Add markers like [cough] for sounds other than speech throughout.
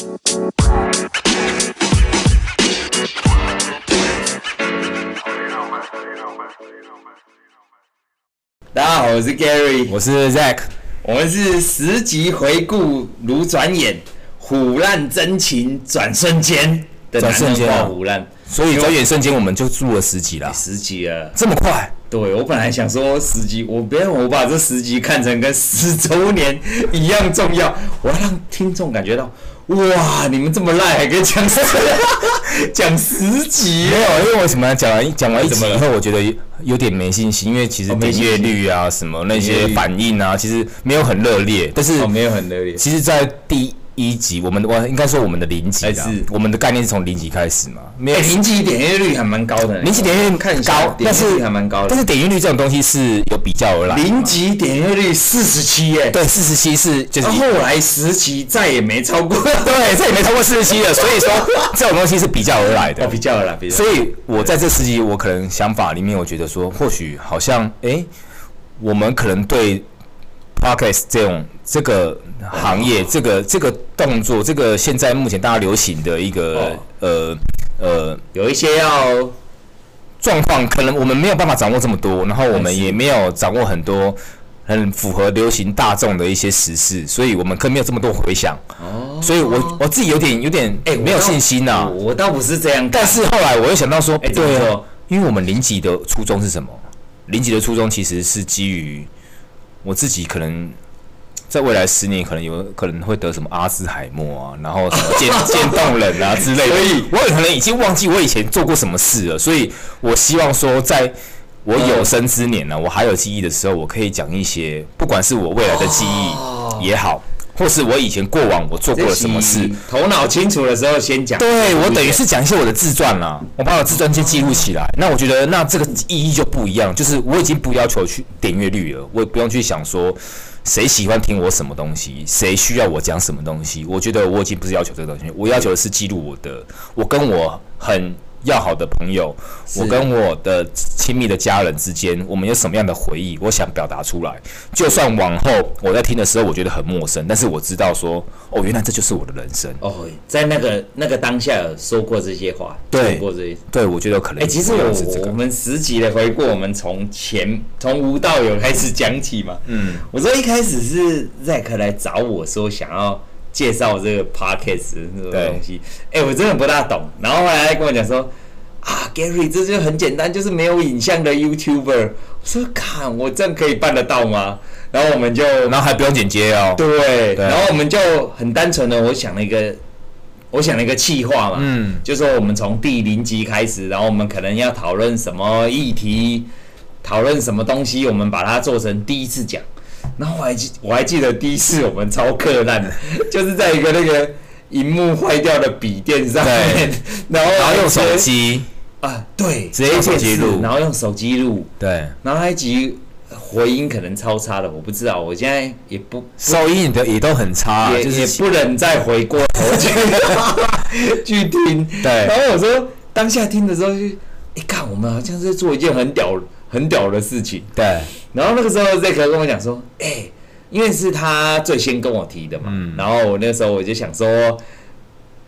大家好，我是 Gary，我是 Zack，我们是十集回顾如转眼，虎烂真情转瞬间的男人话唬烂，所以转眼瞬间我们就录了十集了，十集了，这么快？对，我本来想说十集，我别让我把这十集看成跟十周年一样重要，我要让听众感觉到，哇，你们这么烂还可以讲十 [laughs] 讲十集？没有，因为为什么讲完讲完一集以后，我觉得有点没信心，因为其实点阅率啊什么那些反应啊，其实没有很热烈，但是没有很热烈，其实，在第。一级，我们我应该说我们的零集是我们的概念是从零级开始嘛？没有零级点阅率还蛮高的，零级点阅率看高，但是还蛮高的。但是点阅率这种东西是有比较而来。零级点阅率四十七耶，对，四十七是就是后来十级再也没超过，对，再也没超过四十七了。[laughs] 所以说这种东西是比较而来的，比较而来。所以我在这十集，我可能想法里面，我觉得说，或许好像哎，我们可能对。Podcast 这种这个行业，这个这个动作，这个现在目前大家流行的一个、哦、呃呃，有一些要状况，可能我们没有办法掌握这么多，然后我们也没有掌握很多很符合流行大众的一些时事，所以我们可能没有这么多回响。哦，所以我我自己有点有点哎没有信心呐、啊。我倒不是这样，但是后来我又想到说，哎对哦，因为我们零级的初衷是什么？零级的初衷其实是基于。我自己可能在未来十年，可能有可能会得什么阿兹海默啊，[laughs] 然后什么渐渐冻人啊之类的。所以我可能已经忘记我以前做过什么事了。所以我希望说，在我有生之年呢，我还有记忆的时候，我可以讲一些，不管是我未来的记忆也好。或是我以前过往我做过了什么事，头脑清楚的时候先讲。对，我等于是讲一些我的自传啦，我把我自传先记录起来。那我觉得那这个意义就不一样，就是我已经不要求去点阅率了，我也不用去想说谁喜欢听我什么东西，谁需要我讲什么东西。我觉得我已经不是要求这个东西，我要求的是记录我的，我跟我很。要好的朋友，我跟我的亲密的家人之间，我们有什么样的回忆？我想表达出来。就算往后我在听的时候，我觉得很陌生，但是我知道说，哦，原来这就是我的人生。哦，在那个那个当下说过这些话，对，说过这些，对我觉得可能。哎、欸，其实我我们十集的回顾，我们从前从无到有开始讲起嘛。嗯，我说一开始是 Zack 来找我说想要。介绍这个 podcast 那个东西，哎、欸，我真的不大懂。然后后来他跟我讲说，啊，Gary，这就很简单，就是没有影像的 YouTuber。我说，看我这样可以办得到吗？然后我们就，然后还不用剪接哦。对，对，然后我们就很单纯的，我想了一个，我想了一个企划嘛，嗯，就说我们从第零集开始，然后我们可能要讨论什么议题，讨论什么东西，我们把它做成第一次讲。然后我还记我还记得第一次我们超克烂的，[laughs] 就是在一个那个荧幕坏掉的笔电上面，[laughs] 然后然后用手机。啊，对，直接手机录，然后用手机录，对，然后那一集回音可能超差的，我不知道，我现在也不收音的也都很差，也也不能再回过头去 [laughs] 去听，对，然后我说当下听的时候就，一看我们好像是做一件很屌很屌的事情，对。然后那个时候，Zack 跟我讲说：“哎、欸，因为是他最先跟我提的嘛。嗯”然后我那时候我就想说：“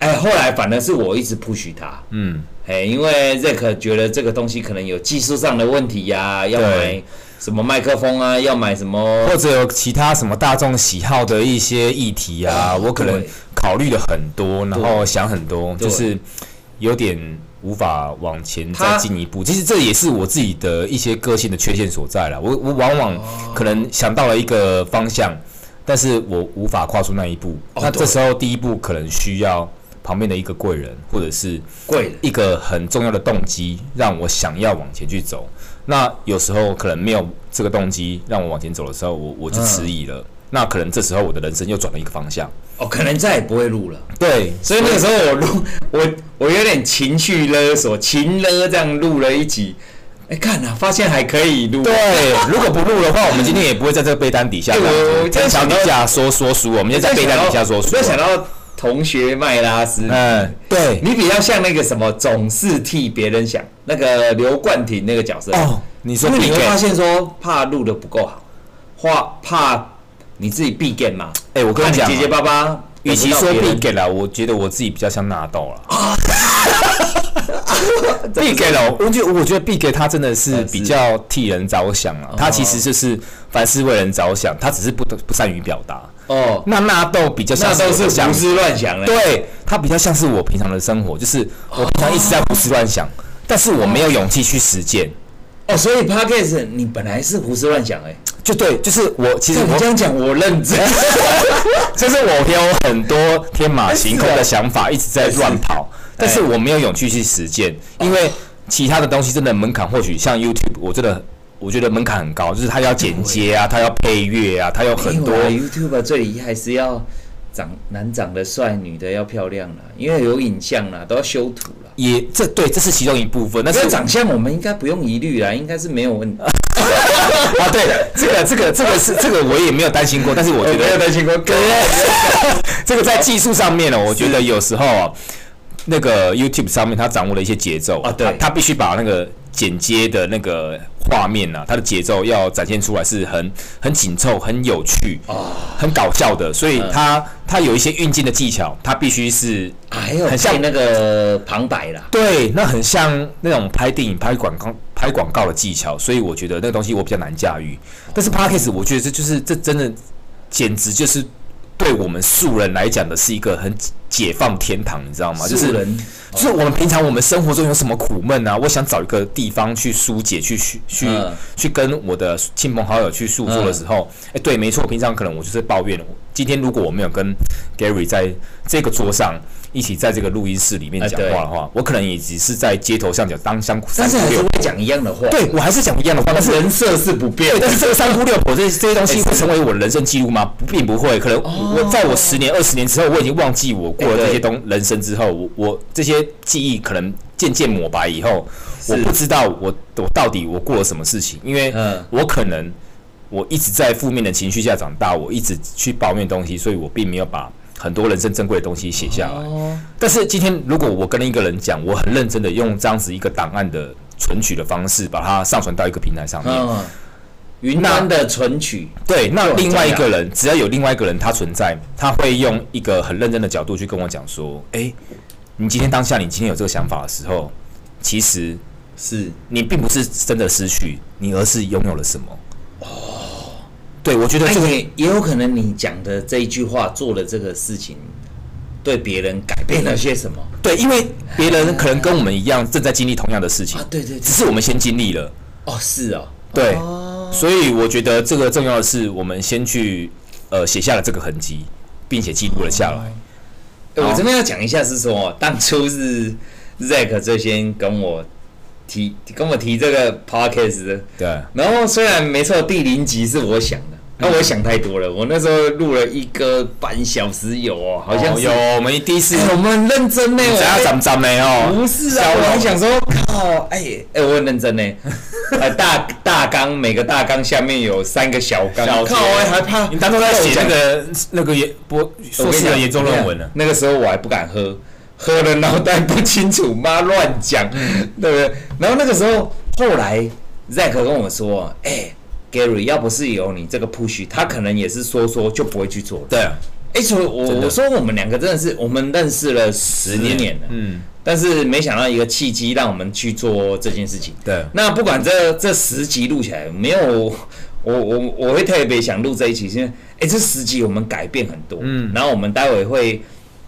哎、欸，后来反而是我一直 push 他。”嗯，哎，因为 Zack 觉得这个东西可能有技术上的问题呀、啊，要买什么麦克风啊，要买什么，或者有其他什么大众喜好的一些议题啊，我可能考虑了很多，然后想很多，就是有点。无法往前再进一步，其实这也是我自己的一些个性的缺陷所在了。我我往往可能想到了一个方向，但是我无法跨出那一步。那这时候第一步可能需要旁边的一个贵人，或者是贵一个很重要的动机，让我想要往前去走。那有时候可能没有这个动机让我往前走的时候，我我就迟疑了。那可能这时候我的人生又转了一个方向。哦，可能再也不会录了。对，所以那个时候我录，[laughs] 我我有点情绪勒索，情勒这样录了一集。哎，看啊，发现还可以录。对，如果不录的话，我们今天也不会在这个被单底下。我在墙底下说说书，我们就在被单底下说书。我想到同学麦拉斯，嗯，对，你比较像那个什么，总是替别人想，那个刘冠廷那个角色。哦，你说，因为你会发现说，怕录的不够好，怕怕。你自己必 game 嘛？哎、欸，我跟你讲，结结巴巴与其说必给了，我觉得我自己比较像纳豆了。[laughs] 必给了，我觉我觉得必给他真的是比较替人着想啊。他其实就是凡事为人着想，他只是不不善于表达。哦，那纳豆比较像是胡思乱想，对，他比较像是我平常的生活，就是我平常一直在胡思乱想，但是我没有勇气去实践。哦，所以 Podcast 你本来是胡思乱想哎，就对，就是我其实我这样讲我认真，[laughs] 就是我有很多天马行空的想法一直在乱跑，[laughs] 但是我没有勇气去实践，因为其他的东西真的门槛或许像 YouTube，我真的我觉得门槛很高，就是它要剪接啊，它要配乐啊，它有很多 YouTube 最厉害是要长男长得帅，女的要漂亮了，因为有影像了，都要修图。也这对，这是其中一部分。那这个长相我们应该不用疑虑啦，应该是没有问题。[laughs] 啊，对，这个这个这个是这个我也没有担心过，但是我觉得没有担心过。[laughs] 这个在技术上面呢，我觉得有时候啊，那个 YouTube 上面他掌握了一些节奏啊，对，他必须把那个。剪接的那个画面呐、啊，它的节奏要展现出来是很很紧凑、很有趣、很搞笑的，所以它它有一些运镜的技巧，它必须是还有很像那个旁白啦。对，那很像那种拍电影、拍广告、拍广告的技巧，所以我觉得那个东西我比较难驾驭。但是 Podcast 我觉得这就是这真的简直就是。对我们素人来讲的是一个很解放天堂，你知道吗？就是就是我们平常我们生活中有什么苦闷啊？我想找一个地方去疏解，去去去去跟我的亲朋好友去诉说的时候，哎，对，没错，平常可能我就是抱怨。今天如果我没有跟 Gary 在这个桌上。一起在这个录音室里面讲话的话，我可能也只是在街头上讲当香，但是还是会讲一样的话。对，我还是讲一样的话，但是人设是不变。对但是这个三姑六婆这这些东西会成为我的人生记录吗？并不会。可能我在我十年、二十年之后，我已经忘记我过了这些东人生之后，我我这些记忆可能渐渐抹白以后，我不知道我我到底我过了什么事情，因为我可能我一直在负面的情绪下长大，我一直去抱怨东西，所以我并没有把。很多人生珍贵的东西写下来，但是今天如果我跟一个人讲，我很认真的用这样子一个档案的存取的方式，把它上传到一个平台上面，云端的存取，对，那另外一个人只要有另外一个人他存在，他会用一个很认真的角度去跟我讲说，诶，你今天当下你今天有这个想法的时候，其实是。你并不是真的失去，你而是拥有了什么。哦。对，我觉得这个也也有可能，你讲的这一句话做了这个事情，对别人改变了些什么？对，因为别人可能跟我们一样正在经历同样的事情啊，对对，只是我们先经历了。哦，是哦，对，所以我觉得这个重要的是，我们先去呃写下了这个痕迹，并且记录了下来。我这边要讲一下是说，当初是 Zack 最先跟我。提跟我提这个 podcast 的，对。然后虽然没错，第零集是我想的，那我想太多了。我那时候录了一个半小时有哦，好像有。我们第一次，我们很认真呢。想要怎么怎么哦？不是啊，我还想说，靠，哎哎，我很认真呢。[laughs] 大大纲每个大纲下面有三个小纲。靠，我还怕。你当初在写那个那个研博硕士的研究论文呢？那个时候我还不敢喝。喝了脑袋不清楚，妈乱讲，对不对？然后那个时候，后来 Zack 跟我说：“哎、欸，Gary，要不是有你这个 push，他可能也是说说就不会去做。”对啊，哎、欸，所以我我说我们两个真的是我们认识了十年年了，嗯，但是没想到一个契机让我们去做这件事情。对，那不管这这十集录起来没有，我我我会特别想录这一期，因为哎，这十集我们改变很多，嗯，然后我们待会会。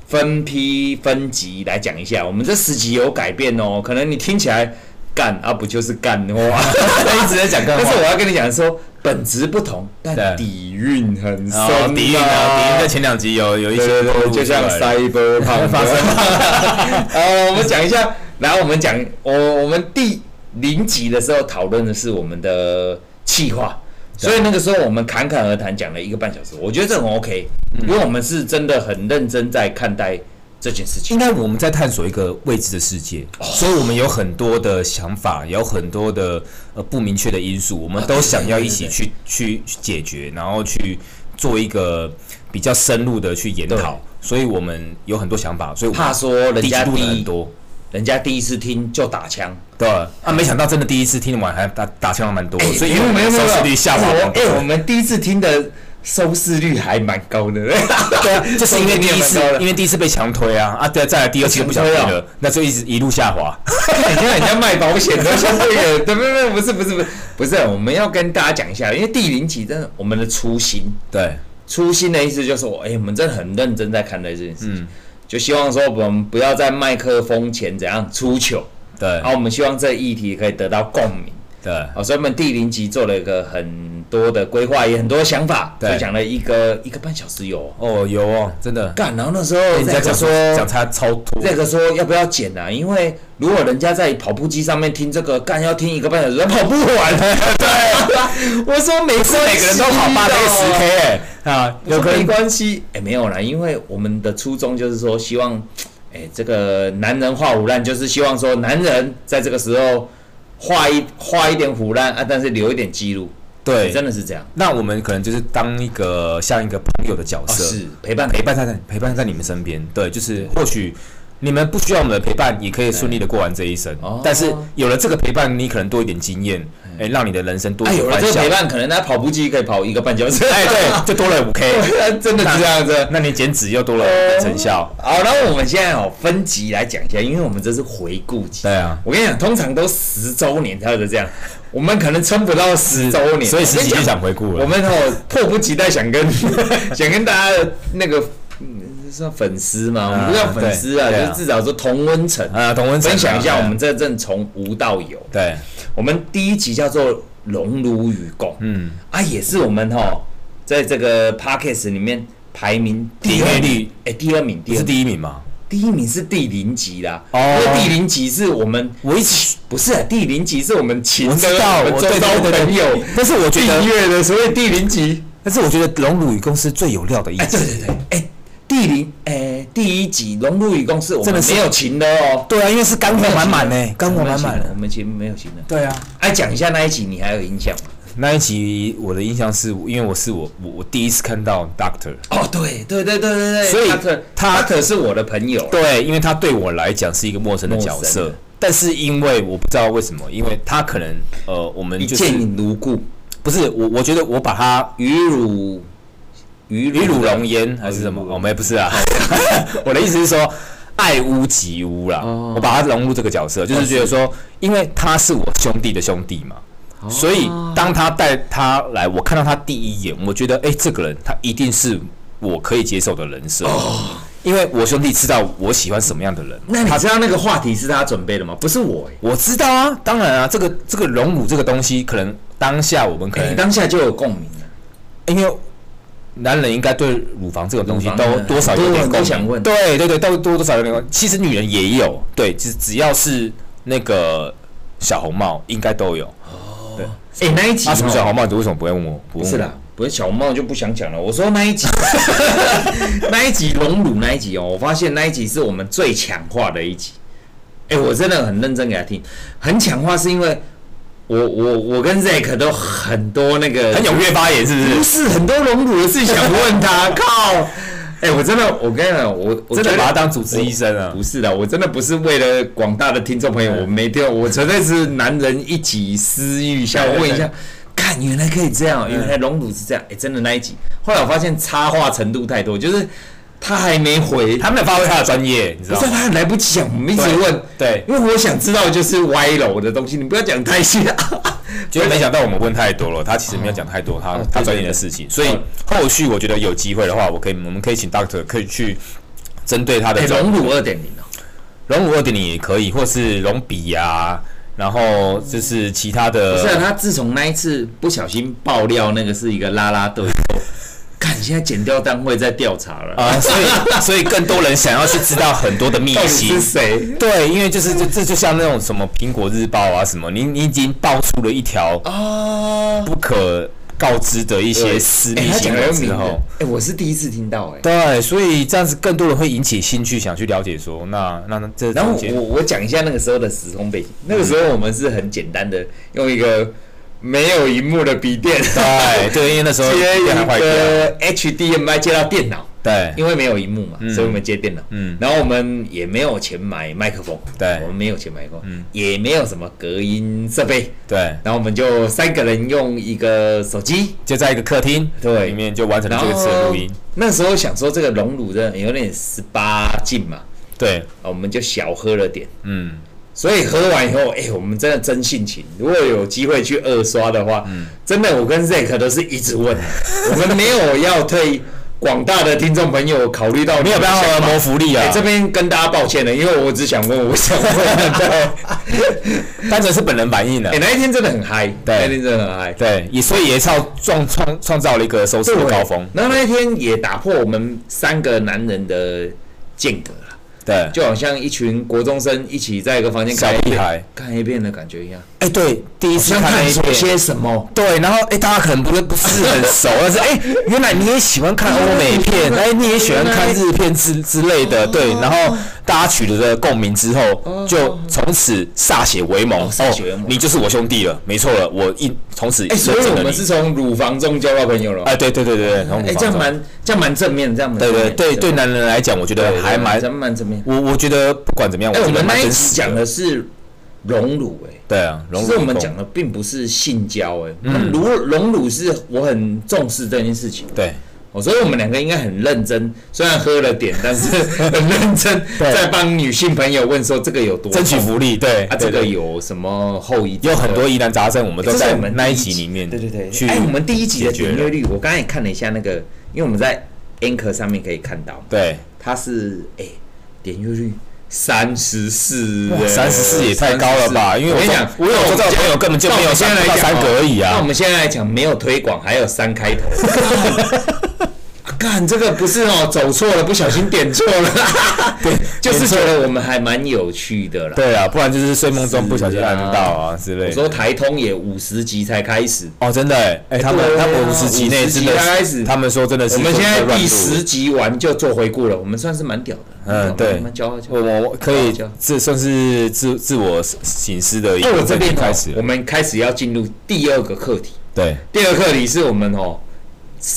分批分级来讲一下，我们这十集有改变哦。可能你听起来干啊，不就是干话？[laughs] 一直在讲干话。但是我要跟你讲说，本质不同，但底蕴很深。底蕴啊，底蕴在前两集有有一些，就像 Cyberpunk 发生。[laughs] 呃，我们讲一下，然后我们讲我我们第零集的时候讨论的是我们的企划。所以那个时候我们侃侃而谈，讲了一个半小时，我觉得这很 OK，因为我们是真的很认真在看待这件事情。应该我们在探索一个未知的世界，所以我们有很多的想法，有很多的呃不明确的因素，我们都想要一起去去解决，然后去做一个比较深入的去研讨。所以我们有很多想法，所以怕说人家录很多。人家第一次听就打枪，对啊，没想到真的第一次听完还打打枪还蛮多，欸、[laughs] 所以因为没有没有，收视率下滑。哎，我们第一次听的收视率还蛮高的。对啊，[laughs] 就是因为第一次，因为第一次被强推啊啊，对，再来第二次不想推了，那就一直一路下滑。[laughs] 你看人家卖保险的，像这个，对不对？不是不是不是不是，我们要跟大家讲一下，因为第零集真的，我们的初心，对，初心的意思就是我，哎，我们真的很认真在看待这件事情，就希望说我们不要在麦克风前怎样出糗。对，然后我们希望这议题可以得到共鸣。对，哦，所以我们第零集做了一个很多的规划，也很多的想法，就，讲了一个一个半小时有哦，有哦，真的干。然后那时候你在讲说讲他超脱，这个说要不要剪啊？因为如果人家在跑步机上面听这个干，要听一个半小时，跑不完。对，[laughs] 我说每次每个人都跑八 K [laughs] 十 K 哎啊，有没关系哎，没有啦，因为我们的初衷就是说希望。哎，这个男人化腐烂，就是希望说男人在这个时候画一画一点腐烂啊，但是留一点记录。对，真的是这样。那我们可能就是当一个像一个朋友的角色，哦、是陪伴陪伴在陪伴在你们身边。对，就是或许。你们不需要我们的陪伴，也可以顺利的过完这一生。但是有了这个陪伴，你可能多一点经验，哎，让你的人生多。有了这个陪伴，可能他跑步机可以跑一个半小时。[laughs] 哎，对，就多了五 K，[laughs] 真的是这样子。那 [laughs] 你减脂又多了成效。好，那我们现在哦分级来讲一下，因为我们这是回顾集。对啊，我跟你讲，通常都十周年才会这样，我们可能撑不到十周年，所以十集就想回顾了。我们哦迫不及待想跟想跟大家的那个。是粉丝嘛？我们不叫粉丝啊，就是至少说同温层啊，同温层。分享一下我们这阵从无到有。对，我们第一集叫做《荣辱与共》，嗯。啊，也是我们哈在这个 Podcast 里面排名第二名，哎，第二名，不是第一名吗？第一名是第零集啦，哦，因为第零集是我们我一起不是第零集是我们请的我们周遭的朋友，但是我觉得订阅的所以第零集，但是我觉得《荣辱与共》是最有料的一集，对对对，哎。第零诶，第一集《荣辱与共》是我们没有情的哦。对啊，因为是干货满满呢，干货满满的。我们前面没有情的。对啊，来讲一下那一集，你还有印象吗？那一集我的印象是，因为我是我我我第一次看到 Doctor。哦，对对对对对对。所以他可是我的朋友。对，因为他对我来讲是一个陌生的角色，但是因为我不知道为什么，因为他可能呃，我们就是一见如故。不是我，我觉得我把他与汝。与与汝龙烟还是什么？我们也不是啊。[laughs] 我的意思是说，爱屋及乌啦。我把他融入这个角色，就是觉得说，因为他是我兄弟的兄弟嘛，所以当他带他来，我看到他第一眼，我觉得，哎，这个人他一定是我可以接受的人设。因为我兄弟知道我喜欢什么样的人。那你知道那个话题是他准备的吗？不是我，我知道啊，当然啊，这个这个荣辱这个东西，可能当下我们可能当下就有共鸣了，因为。男人应该对乳房这种东西都多少有点共鸣，对对对，都多多少有点共鸣。其实女人也有，对，只只要是那个小红帽，应该都有。哦，对，哎，那一集啊，什么小红帽？你为什么不会问我？不是啦，不是小红帽就不想讲了。我说那一集，[laughs] 那一集荣辱那一集哦，我发现那一集是我们最强化的一集。哎，我真的很认真给他听，很强化是因为。我我我跟 Zack 都很多那个很踊跃发言，是不是？不是很多荣辱的事情想问他。[laughs] 靠！哎、欸，我真的，我跟你讲，我我真的把他当主治医生啊！不是的，我真的不是为了广大的听众朋友，我没听，我纯粹是男人一己私欲一下，我问一下，看原来可以这样，原来荣辱是这样。哎、欸，真的那一集，后来我发现插话程度太多，就是。他还没回，他没有发挥他的专业，你知道吗？不是，他还来不及讲，我们一直问。对，因为我想知道就是歪楼的东西，你不要讲太细啊。[laughs] 结果没想到我们问太多了，他其实没有讲太多他 [laughs] 他专业的事情，所以后续我觉得有机会的话，我可以我们可以请 Doctor 可以去针对他的荣辱二点零哦，荣辱二点零也可以，或是荣比呀，然后就是其他的。不是，他自从那一次不小心爆料那个是一个拉拉队。[laughs] 看，现在减掉单位在调查了。啊，所以 [laughs] 所以更多人想要去知道很多的秘辛是谁？对，因为就是这这就像那种什么苹果日报啊什么，你你已经爆出了一条啊不可告知的一些私密新闻之后，哎，我是第一次听到哎，对，所以这样子更多人会引起兴趣，想去了解说，那那那这然后我我讲一下那个时候的时空背景，那个时候我们是很简单的用一个。没有荧幕的笔电，对对，因为那时候接一个 HDMI 接到电脑，对，因为没有荧幕嘛，所以我们接电脑。嗯，然后我们也没有钱买麦克风，对，我们没有钱买麦克风，嗯，也没有什么隔音设备，对。然后我们就三个人用一个手机，就在一个客厅，对，里面就完成了这个次录音。那时候想说这个荣辱的有点十八禁嘛，对，我们就小喝了点，嗯。所以喝完以后，哎、欸，我们真的真性情。如果有机会去二刷的话，嗯、真的，我跟 Zack 都是一直问，[laughs] 我们没有要对广大的听众朋友考虑到没有办法谋福利啊。欸、这边跟大家抱歉了，因为我只想问，我想问，对，单纯是本人反应的。哎、欸，那一天真的很嗨，对，那一天真的很嗨，对，也所以也创创创创造了一个收视的高峰。那那一天也打破我们三个男人的间隔。对，就好像一群国中生一起在一个房间看 A 片，看 A 片的感觉一样。哎，对，第一次看 A 片些什么？对，然后哎，大家可能不是不是很熟，但是哎，[laughs] 原来你也喜欢看欧美片，哎，你也喜欢看日片之之类的，对，然后大家取得了共鸣之后，就从此歃血为盟。歃血为盟，你就是我兄弟了，没错了，我一从此哎，所以我们是从乳房中交到朋友了。哎，对对对对，哎，这样蛮这样蛮正面，这样对对对对，男人来讲，我觉得还蛮蛮正面。我我觉得不管怎么样，哎，我们那一集讲的是荣辱，哎，对啊，其实我们讲的并不是性交，哎，嗯，炉熔炉是我很重视这件事情，对，哦，所以我们两个应该很认真，虽然喝了点，但是 [laughs] 很认真在帮女性朋友问说这个有多争取福利，对，啊，这个有什么后遗，有很多疑难杂症，我们都在那一集。里面，对对对，哎，我们第一集的点阅率，我刚才也看了一下那个，因为我们在 Anchor 上面可以看到，对，它是哎点阅率。三十四，三十四也太高了吧？因为我跟你讲，我有我这个朋友根本就没有现在来讲三个而已啊。那我们现在来讲，没有推广，还有三开头。[laughs] 干这个不是哦，走错了，不小心点错了。[laughs] 对，就是觉得我们还蛮有趣的啦。对啊，不然就是睡梦中不小心按到啊之类的。我说台通也五十集才开始哦，真的哎，他们他们五十集内真的开始，他们说真的是。我们现在第十集完就做回顾了，我们算是蛮屌的。嗯，对，我我可以这算是自自我省思的一个开始。我们开始要进入第二个课题。对，第二个课题是我们哦。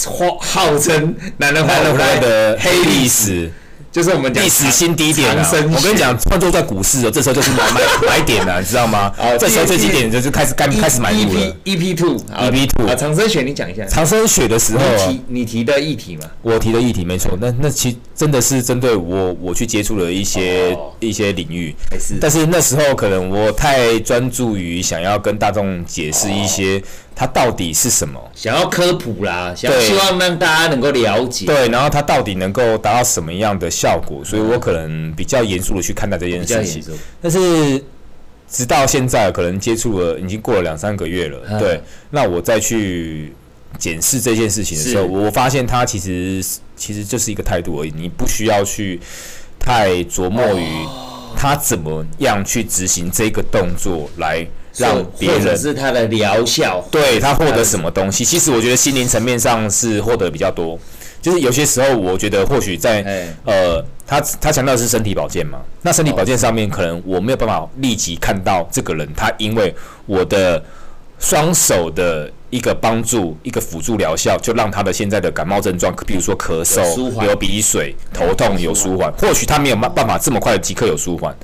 号号称男人坏坏的黑历史，就是我们历史新低点啊！我跟你讲，换作在股市哦，这时候就是买买 [laughs] 买点了，你知道吗？这时候最低点就就开始开开始买入了。EP two，EP two 啊，长生雪你讲一下。长生雪的时候，你你提的议题嘛？我提的议题没错，那那其真的是针对我我去接触了一些一些领域，但是那时候可能我太专注于想要跟大众解释一些。它到底是什么？想要科普啦，想希望让大家能够了解。对，然后它到底能够达到什么样的效果？所以我可能比较严肃的去看待这件事情。但是直到现在，可能接触了已经过了两三个月了。嗯、对，那我再去检视这件事情的时候，我发现它其实其实就是一个态度而已，你不需要去太琢磨于他怎么样去执行这个动作来。让别人是他的疗效，对他获得什么东西？其实我觉得心灵层面上是获得比较多。就是有些时候，我觉得或许在呃，他他强调的是身体保健嘛。那身体保健上面，可能我没有办法立即看到这个人，他因为我的双手的一个帮助、一个辅助疗效，就让他的现在的感冒症状，比如说咳嗽、流鼻水、头痛有舒缓。或许他没有办办法这么快的即刻有舒缓。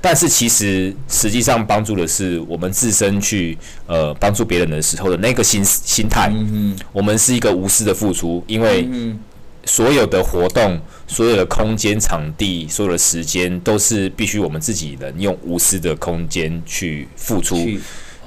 但是其实实际上帮助的是我们自身去呃帮助别人的时候的那个心心态。嗯哼，我们是一个无私的付出，因为所有的活动、所有的空间、场地、所有的时间都是必须我们自己人用无私的空间去付出。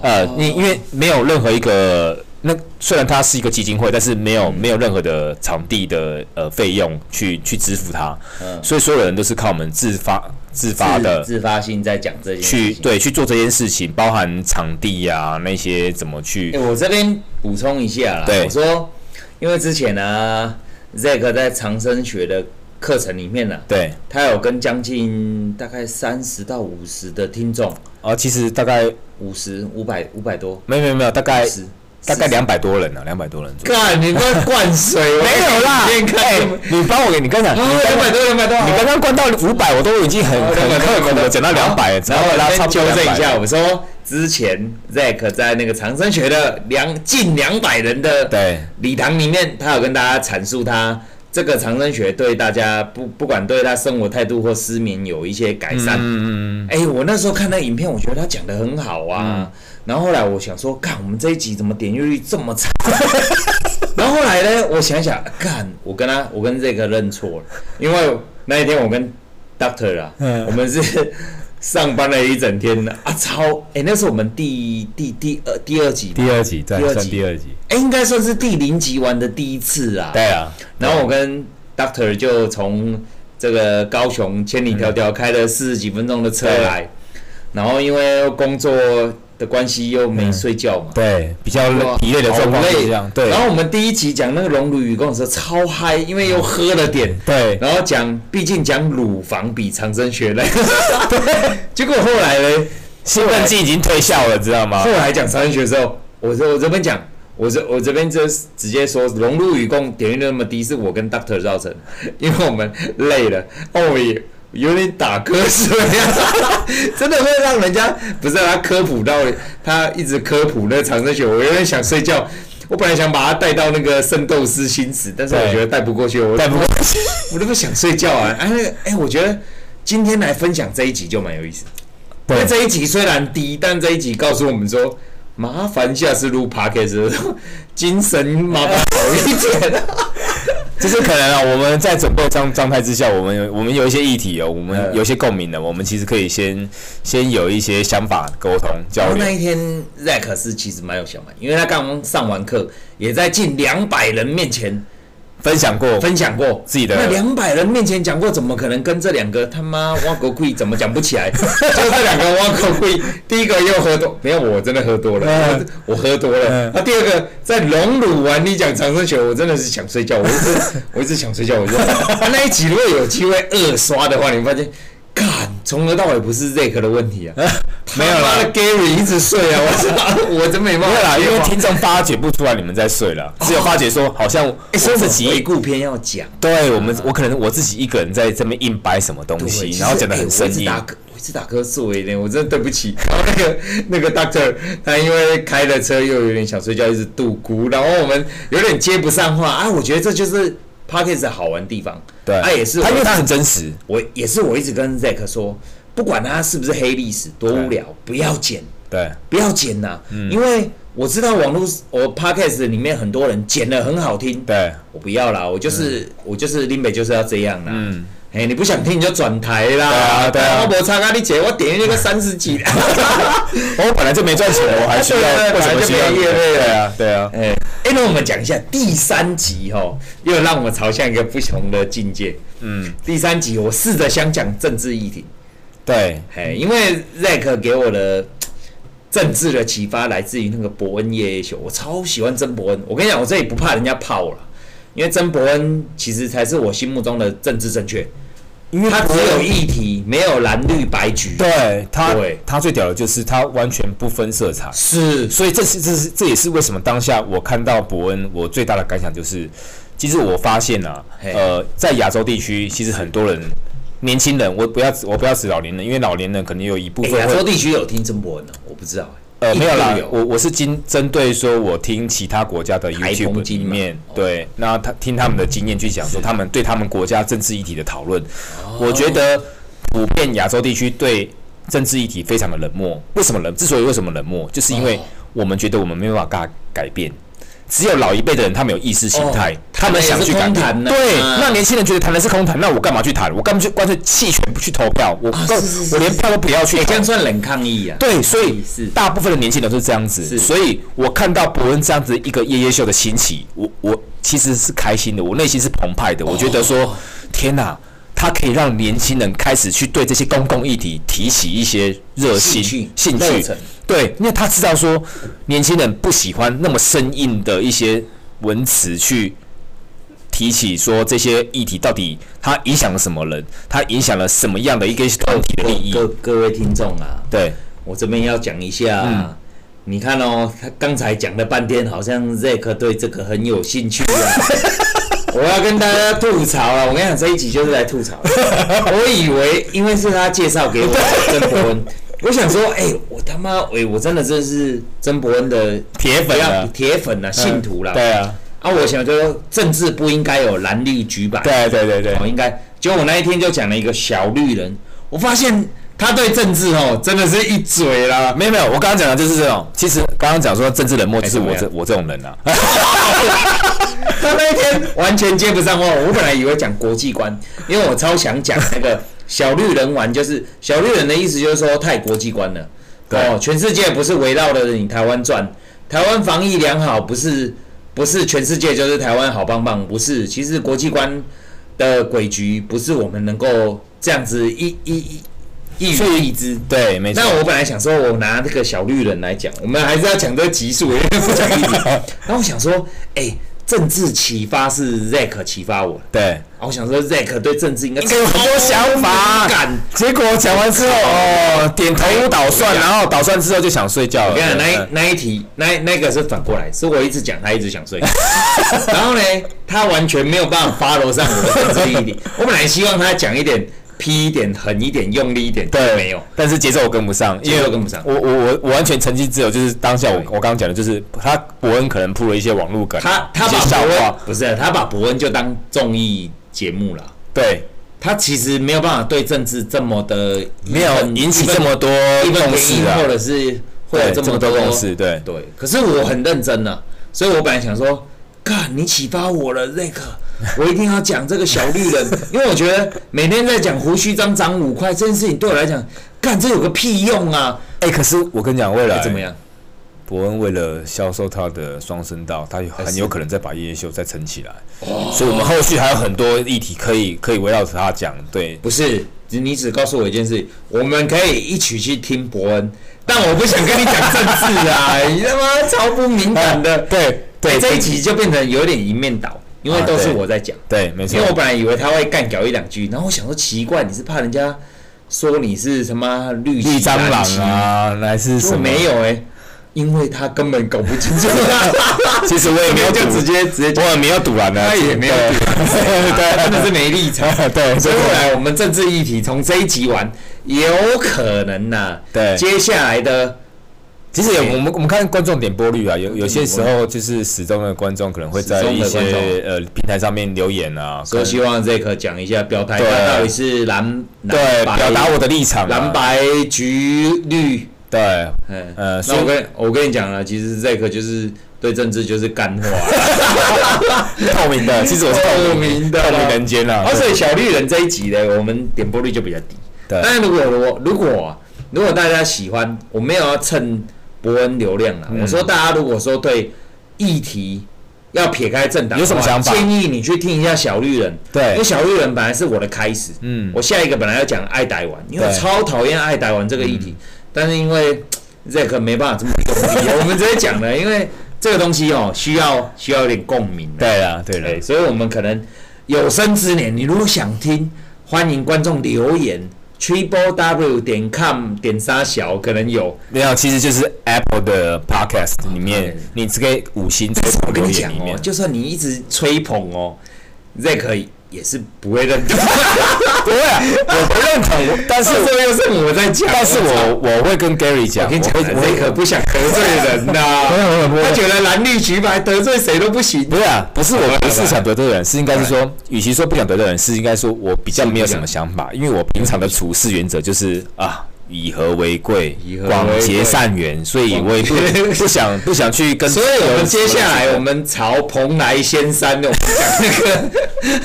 呃，你因为没有任何一个。那虽然它是一个基金会，但是没有没有任何的场地的呃费用去去支付它，嗯，所以所有人都是靠我们自发自发的自发性在讲这件事去对去做这件事情，包含场地呀、啊、那些怎么去。欸、我这边补充一下我说，因为之前呢、啊，Zack 在长生学的课程里面呢、啊，对，他有跟将近大概三十到五十的听众，啊，其实大概五十五百五百多，没有没有没有，大概十。大概两百多人呢，两百多人。看你在灌水，没有啦。哎，你帮我给你刚才，两百多，两百多。你刚刚灌到五百，我都已经很很刻苦的讲到两百，然后他差不多纠正一下，我说之前 Zack 在那个长生学的两近两百人的对礼堂里面，他有跟大家阐述他这个长生学对大家不不管对他生活态度或失眠有一些改善。嗯嗯嗯哎，我那时候看那影片，我觉得他讲的很好啊。嗯、然后后来我想说，看我们这一集怎么点阅率这么差？[laughs] 然后后来呢，我想想，看我跟他，我跟这个认错了，因为那一天我跟 Doctor 啊，嗯、我们是。上班了一整天了啊！超哎、欸，那是我们第第第二第二集，第二集，第二集，第二集，哎、欸，应该算是第零集玩的第一次啊。对啊，然后我跟 Doctor 就从这个高雄千里迢迢开了四十几分钟的车来，然后因为工作。的关系又没睡觉嘛？对，比较疲累的状况这样。对。然后我们第一集讲那个龙乳与共的时候超嗨，因为又喝了点。对。然后讲，毕竟讲乳房比长生学累。[laughs] 对。结果后来呢，兴奋剂已经退效了，知道吗？后来讲长生学的时候，我说我这边讲，我这我这边就直接说融入与共点击率那么低，是我跟 Doctor 造成，因为我们累了。哦耶。有点打瞌睡，[laughs] 真的会让人家不是他科普到他一直科普那个长生学，我有点想睡觉。我本来想把他带到那个圣斗士星矢，但是我觉得带不过去，我带不过去，我都不想睡觉啊！哎，那个哎，我觉得今天来分享这一集就蛮有意思。因为这一集虽然低，但这一集告诉我们说，麻烦下次录 podcast 的时候，精神麻烦好一点。[laughs] 就是可能啊，我们在准备状状态之下，我们有我们有一些议题哦，我们有一些共鸣的，我们其实可以先先有一些想法沟通交流。那一天 Zack 是其实蛮有想法，因为他刚刚上完课，也在近两百人面前。分享过，分享过自己的。那两百人面前讲过，怎么可能跟这两个他妈挖狗贵怎么讲不起来？[laughs] 就这两个挖狗贵，第一个又喝多，没有我真的喝多了，嗯、我喝多了。那、嗯啊、第二个在隆乳完你讲长生学，我真的是想睡觉，我一直 [laughs] 我一直想睡觉。我觉得那一集如果有机会二刷的话，你会发现。干，从头到尾不是 Zack 的问题啊，[laughs] 没有啦，Gary 一直睡啊，我操，[laughs] 我真没办法啦，因为听众发觉不出来你们在睡了，只有发觉说好像说自己回顾篇要讲，对我们，我可能我自己一个人在这边硬掰什么东西，然后讲的很生硬，我一直打瞌睡一点，我真的对不起。然 [laughs] 后那个那个 Doctor 他因为开了车又有点想睡觉，一直度咕，然后我们有点接不上话。啊，我觉得这就是。Podcast 好玩的地方，对，他也是，他因为它很真实。我也是，我一直跟 Zack 说，不管他是不是黑历史，多无聊，不要剪，对，不要剪呐，嗯。因为我知道网络我 Podcast 里面很多人剪的很好听，对，我不要啦，我就是我就是林北就是要这样啦，嗯。哎，你不想听你就转台啦。对啊，对啊。我无差啊，你姐，我点那个三十几。[laughs] 我本来就没赚钱，我还需要 [laughs] 为什么需要业啊，对啊。哎，哎，那我们讲一下第三集哈，又让我们朝向一个不同的境界。嗯，第三集我试着想讲政治议题。对，哎，因为 Zack 给我的政治的启发来自于那个伯恩夜夜秀，我超喜欢曾伯恩。我跟你讲，我这里不怕人家泡了，因为曾伯恩其实才是我心目中的政治正确。因为他只有议题，没有蓝绿白橘。对他，对他最屌的就是他完全不分色彩。是，所以这是这是这也是为什么当下我看到伯恩，我最大的感想就是，其实我发现啊，呃，在亚洲地区，其实很多人年轻人，我不要我不要指老年人，因为老年人可能有一部分亚洲地区有听曾伯恩的，我不知道。呃，没有啦，我我是经针对说，我听其他国家的 YouTube 里面，对，那他听他们的经验去讲说，他们对他们国家政治议题的讨论，我觉得普遍亚洲地区对政治议题非常的冷漠。为什么冷？之所以为什么冷漠，就是因为我们觉得我们没有办法改改变。只有老一辈的人，他们有意识形态，他们想去谈。对，那年轻人觉得谈的是空谈，那我干嘛去谈？我干嘛去干脆弃权不去投票？我我连票都不要去。这样算冷抗议啊？对，所以大部分的年轻人都是这样子。所以我看到伯恩这样子一个夜夜秀的兴起，我我其实是开心的，我内心是澎湃的。我觉得说，天哪，他可以让年轻人开始去对这些公共议题提起一些热心兴趣。对，因为他知道说，年轻人不喜欢那么生硬的一些文词去提起说这些议题到底它影响了什么人，它影响了什么样的一个团体的利益。各各位听众啊，对我这边要讲一下，嗯、你看哦，他刚才讲了半天，好像 Zack 对这个很有兴趣啊。[laughs] 我要跟大家吐槽啊，我跟你讲，这一集就是来吐槽。[laughs] 我以为因为是他介绍给我的曾伯恩。我想说，哎、欸，我他妈，哎，我真的真是曾伯恩的铁粉啊，铁粉啊，信徒啦。对啊，啊，我想说政治不应该有蓝绿橘白，对对对对，我，应该。结果我那一天就讲了一个小绿人，我发现他对政治哦真的是一嘴啦。没有没有，我刚刚讲的就是这种。其实刚刚讲说政治冷漠就是我这我这种人啊。[laughs] 他那一天完全接不上话，我本来以为讲国际观，因为我超想讲那个小绿人玩，就是小绿人的意思就是说太国际观了。对哦，全世界不是围绕着你台湾转，台湾防疫良好不是。不是全世界就是台湾好棒棒，不是。其实国际观的诡局不是我们能够这样子一一一一语以之。对，没错。那我本来想说，我拿这个小绿人来讲，我们还是要讲这个集数，因为不讲议题。[laughs] 然后我想说，哎、欸。政治启发是 Zack 启发我，对，我想说 Zack 对政治应该有很多想法，结果讲完之后，哦，点头捣蒜，然后捣蒜之后就想睡觉了。我跟你讲，那一那一题，那那个是反过来，是我一直讲，他一直想睡。[laughs] 然后呢，他完全没有办法 follow 上我的政治议题。我本来希望他讲一点。批一点，狠一点，用力一点，对，没有。但是节奏我跟不上，节奏跟不上。我我我我完全成绩只有就是当下我我刚刚讲的就是他伯恩可能铺了一些网络梗，他他把不是他把伯恩就当综艺节目了。对，他其实没有办法对政治这么的没有引起这么多共识或者是会有这么多共识。对对。可是我很认真呢，所以我本来想说，干你启发我了，那个。我一定要讲这个小绿人，[laughs] 因为我觉得每天在讲胡须张涨五块这件事情，对我来讲，干这有个屁用啊！哎、欸，可是我跟你讲，未来怎么样？伯恩为了销售他的双声道，他很有可能再把夜夜秀再撑起来，所以我们后续还有很多议题可以可以围绕着他讲。对，不是，你只告诉我一件事，我们可以一起去听伯恩，但我不想跟你讲政治啊，[laughs] 你他妈超不敏感的。对对，这一集就变成有点一面倒。因为都是我在讲、啊，对，没错。因为我本来以为他会干掉一两句，然后我想说奇怪，你是怕人家说你是什么绿绿蟑螂啊，还是什么？没有哎、欸，因为他根本搞不清楚。[laughs] 其实我也没有 [laughs] 就直接直接，我也没有堵完的，他也没有赌完，对，[laughs] 真的是没立场。对，所以后来我们政治议题从这一集完，有可能呐、啊，对，接下来的。其实有我们我们看观众点播率啊，有有些时候就是始终的观众可能会在一些呃平台上面留言啊，所以希望这颗讲一下表态，他到底是蓝对表达我的立场，蓝白橘绿对，呃，那我跟我跟你讲啊，其实这颗就是对政治就是干话，[laughs] 透明的，其实我是透明的，透明人间啊。而且小绿人这一集呢，我们点播率就比较低，对。但是如果如果如果如果大家喜欢，我没有要蹭。博恩流量了，我说大家如果说对议题要撇开政党，有什么想法？建议你去听一下小绿人。对，因为小绿人本来是我的开始。嗯，我下一个本来要讲爱台湾，因为超讨厌爱台湾这个议题，但是因为这个没办法这么用力，[laughs] 我们直接讲了，因为这个东西哦需要需要有点共鸣。对啊，对了，所以我们可能有生之年，你如果想听，欢迎观众留言。Triple W 点 com 点沙小可能有没有？其实就是 Apple 的 Podcast 里面，你只给五星。吹捧我跟你讲哦，就算你一直吹捧哦，Zack 也是不会认同。[laughs] 不会啊，我不认同。但是这又是我在讲。但是我我会跟 Gary 讲，我跟你讲，Zack 不想得罪人 [laughs] 呐。他觉得蓝绿橘白得罪谁都不行。不是啊，不是我不是想得罪人，是应该是说，与其说不想得罪人，是应该说我比较没有什么想法，因为我平常的处事原则就是啊。以和为贵，广结善缘，所以我也不 [laughs] 不想不想去跟。所以我们接下来我们朝蓬莱仙山的 [laughs] 我们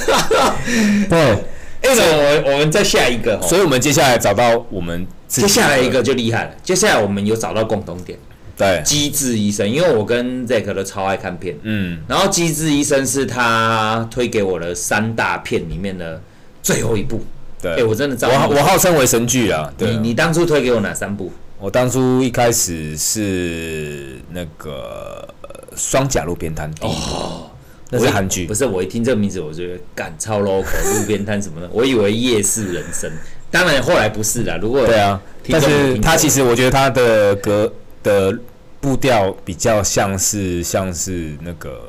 讲那个，对，那种我我们再下一个，所以我们接下来找到我们接下来一个就厉害了。接下来我们有找到共同点，对，机智医生，因为我跟 Zack 都超爱看片，嗯，然后机智医生是他推给我的三大片里面的最后一部。对，哎，我真的，我我号称为神剧啊。你你当初推给我哪三部？我当初一开始是那个《双甲路边摊》哦，那是韩剧。不是，我一听这个名字，我觉得赶超 local 路边摊什么的，我以为夜市人生。当然后来不是啦。如果对啊，但是他其实我觉得他的歌的步调比较像是像是那个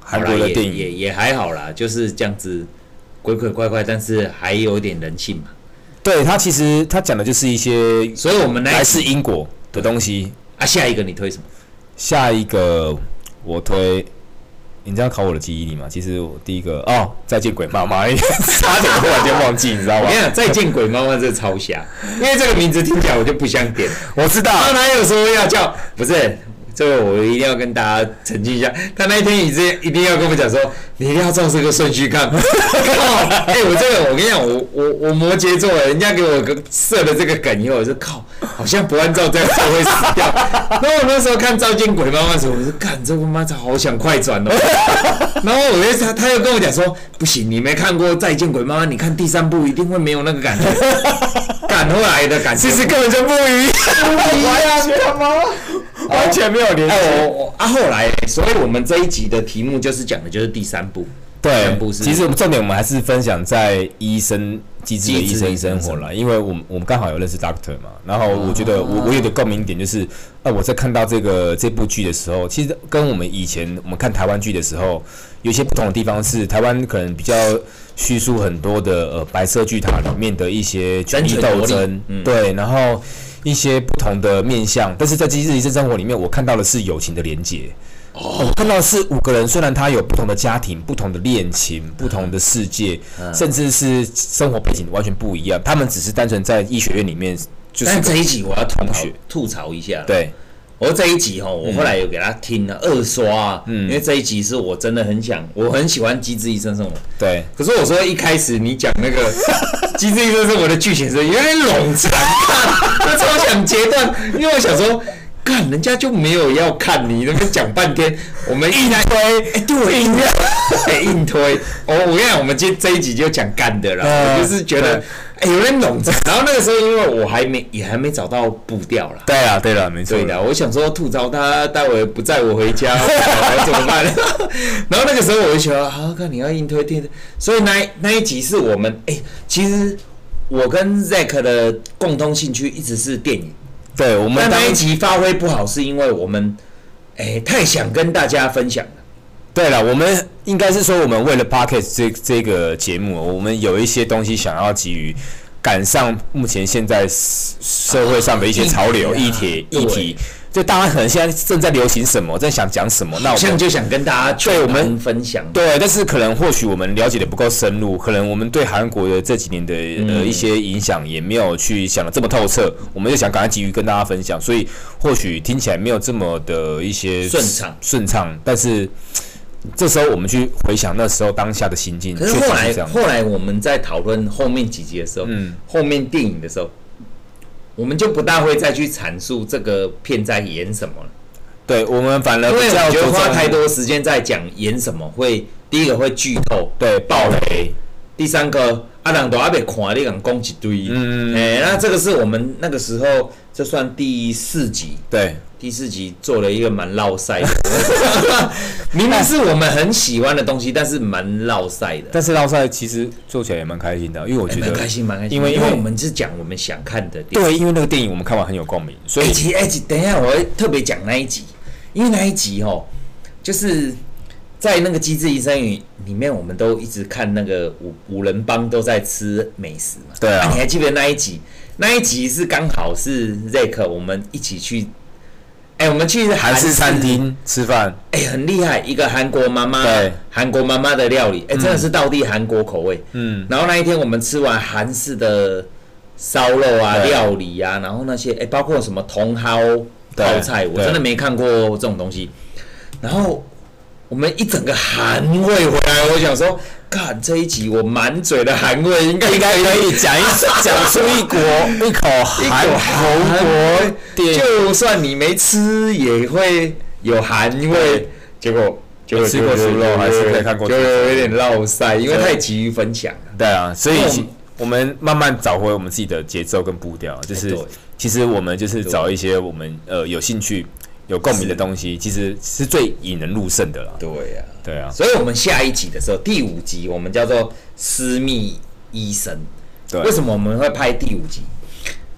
韩国的电影，也也还好啦，就是这样子。鬼鬼怪怪，但是还有点人性嘛。对，他其实他讲的就是一些，所以我们来是因果的东西。啊，下一个你推什么？下一个我推你知道考我的记忆力吗？其实我第一个哦，再见鬼妈妈，[laughs] 差点突然间忘记，你知道吗？再见鬼妈妈这超瞎，因为这个名字听起来我就不想点。我知道，他哪有说要叫，不是。这个我一定要跟大家澄清一下，他那一天一直一定要跟我们讲说，你一定要照这个顺序看。[laughs] 靠！哎，我这个我跟你讲，我我我摩羯座，人家给我个设了这个梗以后，我说靠，好像不按照这样做会死掉。[laughs] 然后我那时候看《再见鬼妈妈》的时候，我说看这个妈操，好想快转哦。[laughs] 然后我觉得他他又跟我讲说，不行，你没看过《再见鬼妈妈》，你看第三部一定会没有那个感觉。赶回来的感觉，其实根本就不一样，不一样吗？完全没有联系。我我啊，后来，所以我们这一集的题目就是讲的就是第三部。对，其实我们重点我们还是分享在医生机智的医生生活啦，因为我们我们刚好有认识 Doctor 嘛，然后我觉得我我有个共鸣点就是，呃，我在看到这个这部剧的时候，其实跟我们以前我们看台湾剧的时候有些不同的地方是，台湾可能比较叙述很多的呃白色巨塔里面的一些权力斗争，对，然后。一些不同的面相，但是在《机智医生生活》里面，我看到的是友情的连结。哦，我看到的是五个人，虽然他有不同的家庭、不同的恋情、不同的世界，甚至是生活背景完全不一样，他们只是单纯在医学院里面。就是。但这一集我要同学吐槽一下。对。我这一集哈，我后来有给他听了二刷，嗯，因为这一集是我真的很想，我很喜欢《机智医生生活》。对，可是我说一开始你讲那个《机智医生生活》的剧情是有点冗长，我超想截断，因为我想说，干人家就没有要看你那边讲半天，我们硬推，硬推，硬推。我我跟你讲，我们今这一集就讲干的了，我就是觉得。欸、有点笼子，[laughs] 然后那个时候因为我还没也还没找到步调了。对啊，对了，没错。对的，我想说吐槽他待会不载我回家，[laughs] 我怎么办？[laughs] 然后那个时候我就想说，好，看你要硬推推的，所以那那一集是我们哎、欸，其实我跟 Zack 的共同兴趣一直是电影。对，我们那一集发挥不好，是因为我们哎、欸、太想跟大家分享了。对了，我们应该是说，我们为了 Podcast 这这个节目，我们有一些东西想要急于赶上目前现在社会上的一些潮流议题议题。就大家可能现在正在流行什么，在想讲什么，那我们就想跟大家对我们分享。对，但是可能或许我们了解的不够深入，可能我们对韩国的这几年的呃一些影响也没有去想的这么透彻，我们就想赶快急于跟大家分享，所以或许听起来没有这么的一些顺畅顺畅，但是。这时候我们去回想那时候当下的心境。可是后来，后来我们在讨论后面几集的时候，嗯，后面电影的时候，我们就不大会再去阐述这个片在演什么了。对，我们反而不要觉得花太多时间在讲演什么，会第一个会剧透，对，暴雷。第三个，阿朗都阿被看，你敢讲一堆，嗯，哎，那这个是我们那个时候，这算第四集，对。第四集做了一个蛮绕赛的，[laughs] 明明是我们很喜欢的东西，但是蛮绕赛的。但是绕赛其实做起来也蛮开心的，因为我觉得蛮开心，蛮开心。因为因为我们是讲我们想看的电影，对，因为那个电影我们看完很有共鸣。所以，哎，等一下我会特别讲那一集，因为那一集哦，就是在那个《机智医生》里面，我们都一直看那个五五人帮都在吃美食嘛。对啊，你还记得那一集？那一集是刚好是 Zack 我们一起去。哎、欸，我们去韩式餐厅吃饭，哎、欸，很厉害，一个韩国妈妈，对，韩国妈妈的料理，哎、欸，真的是道地韩国口味，嗯。然后那一天我们吃完韩式的烧肉啊、料理啊，然后那些，哎、欸，包括什么茼蒿泡菜，我真的没看过这种东西。然后我们一整个韩味回来，我想说。看这一集，我满嘴的韩味，应该应该可以讲一 [laughs] 讲出一国一口韩国店，就算你没吃也会有韩味。结果就吃过猪肉，还是可以看过，就有点绕塞，因为太急于分享。对啊，所以我们慢慢找回我们自己的节奏跟步调，就是其实我们就是找一些我们呃有兴趣。有共鸣的东西，其实是最引人入胜的了。对呀，对啊。所以，我们下一集的时候，第五集我们叫做《私密医生》。对。为什么我们会拍第五集？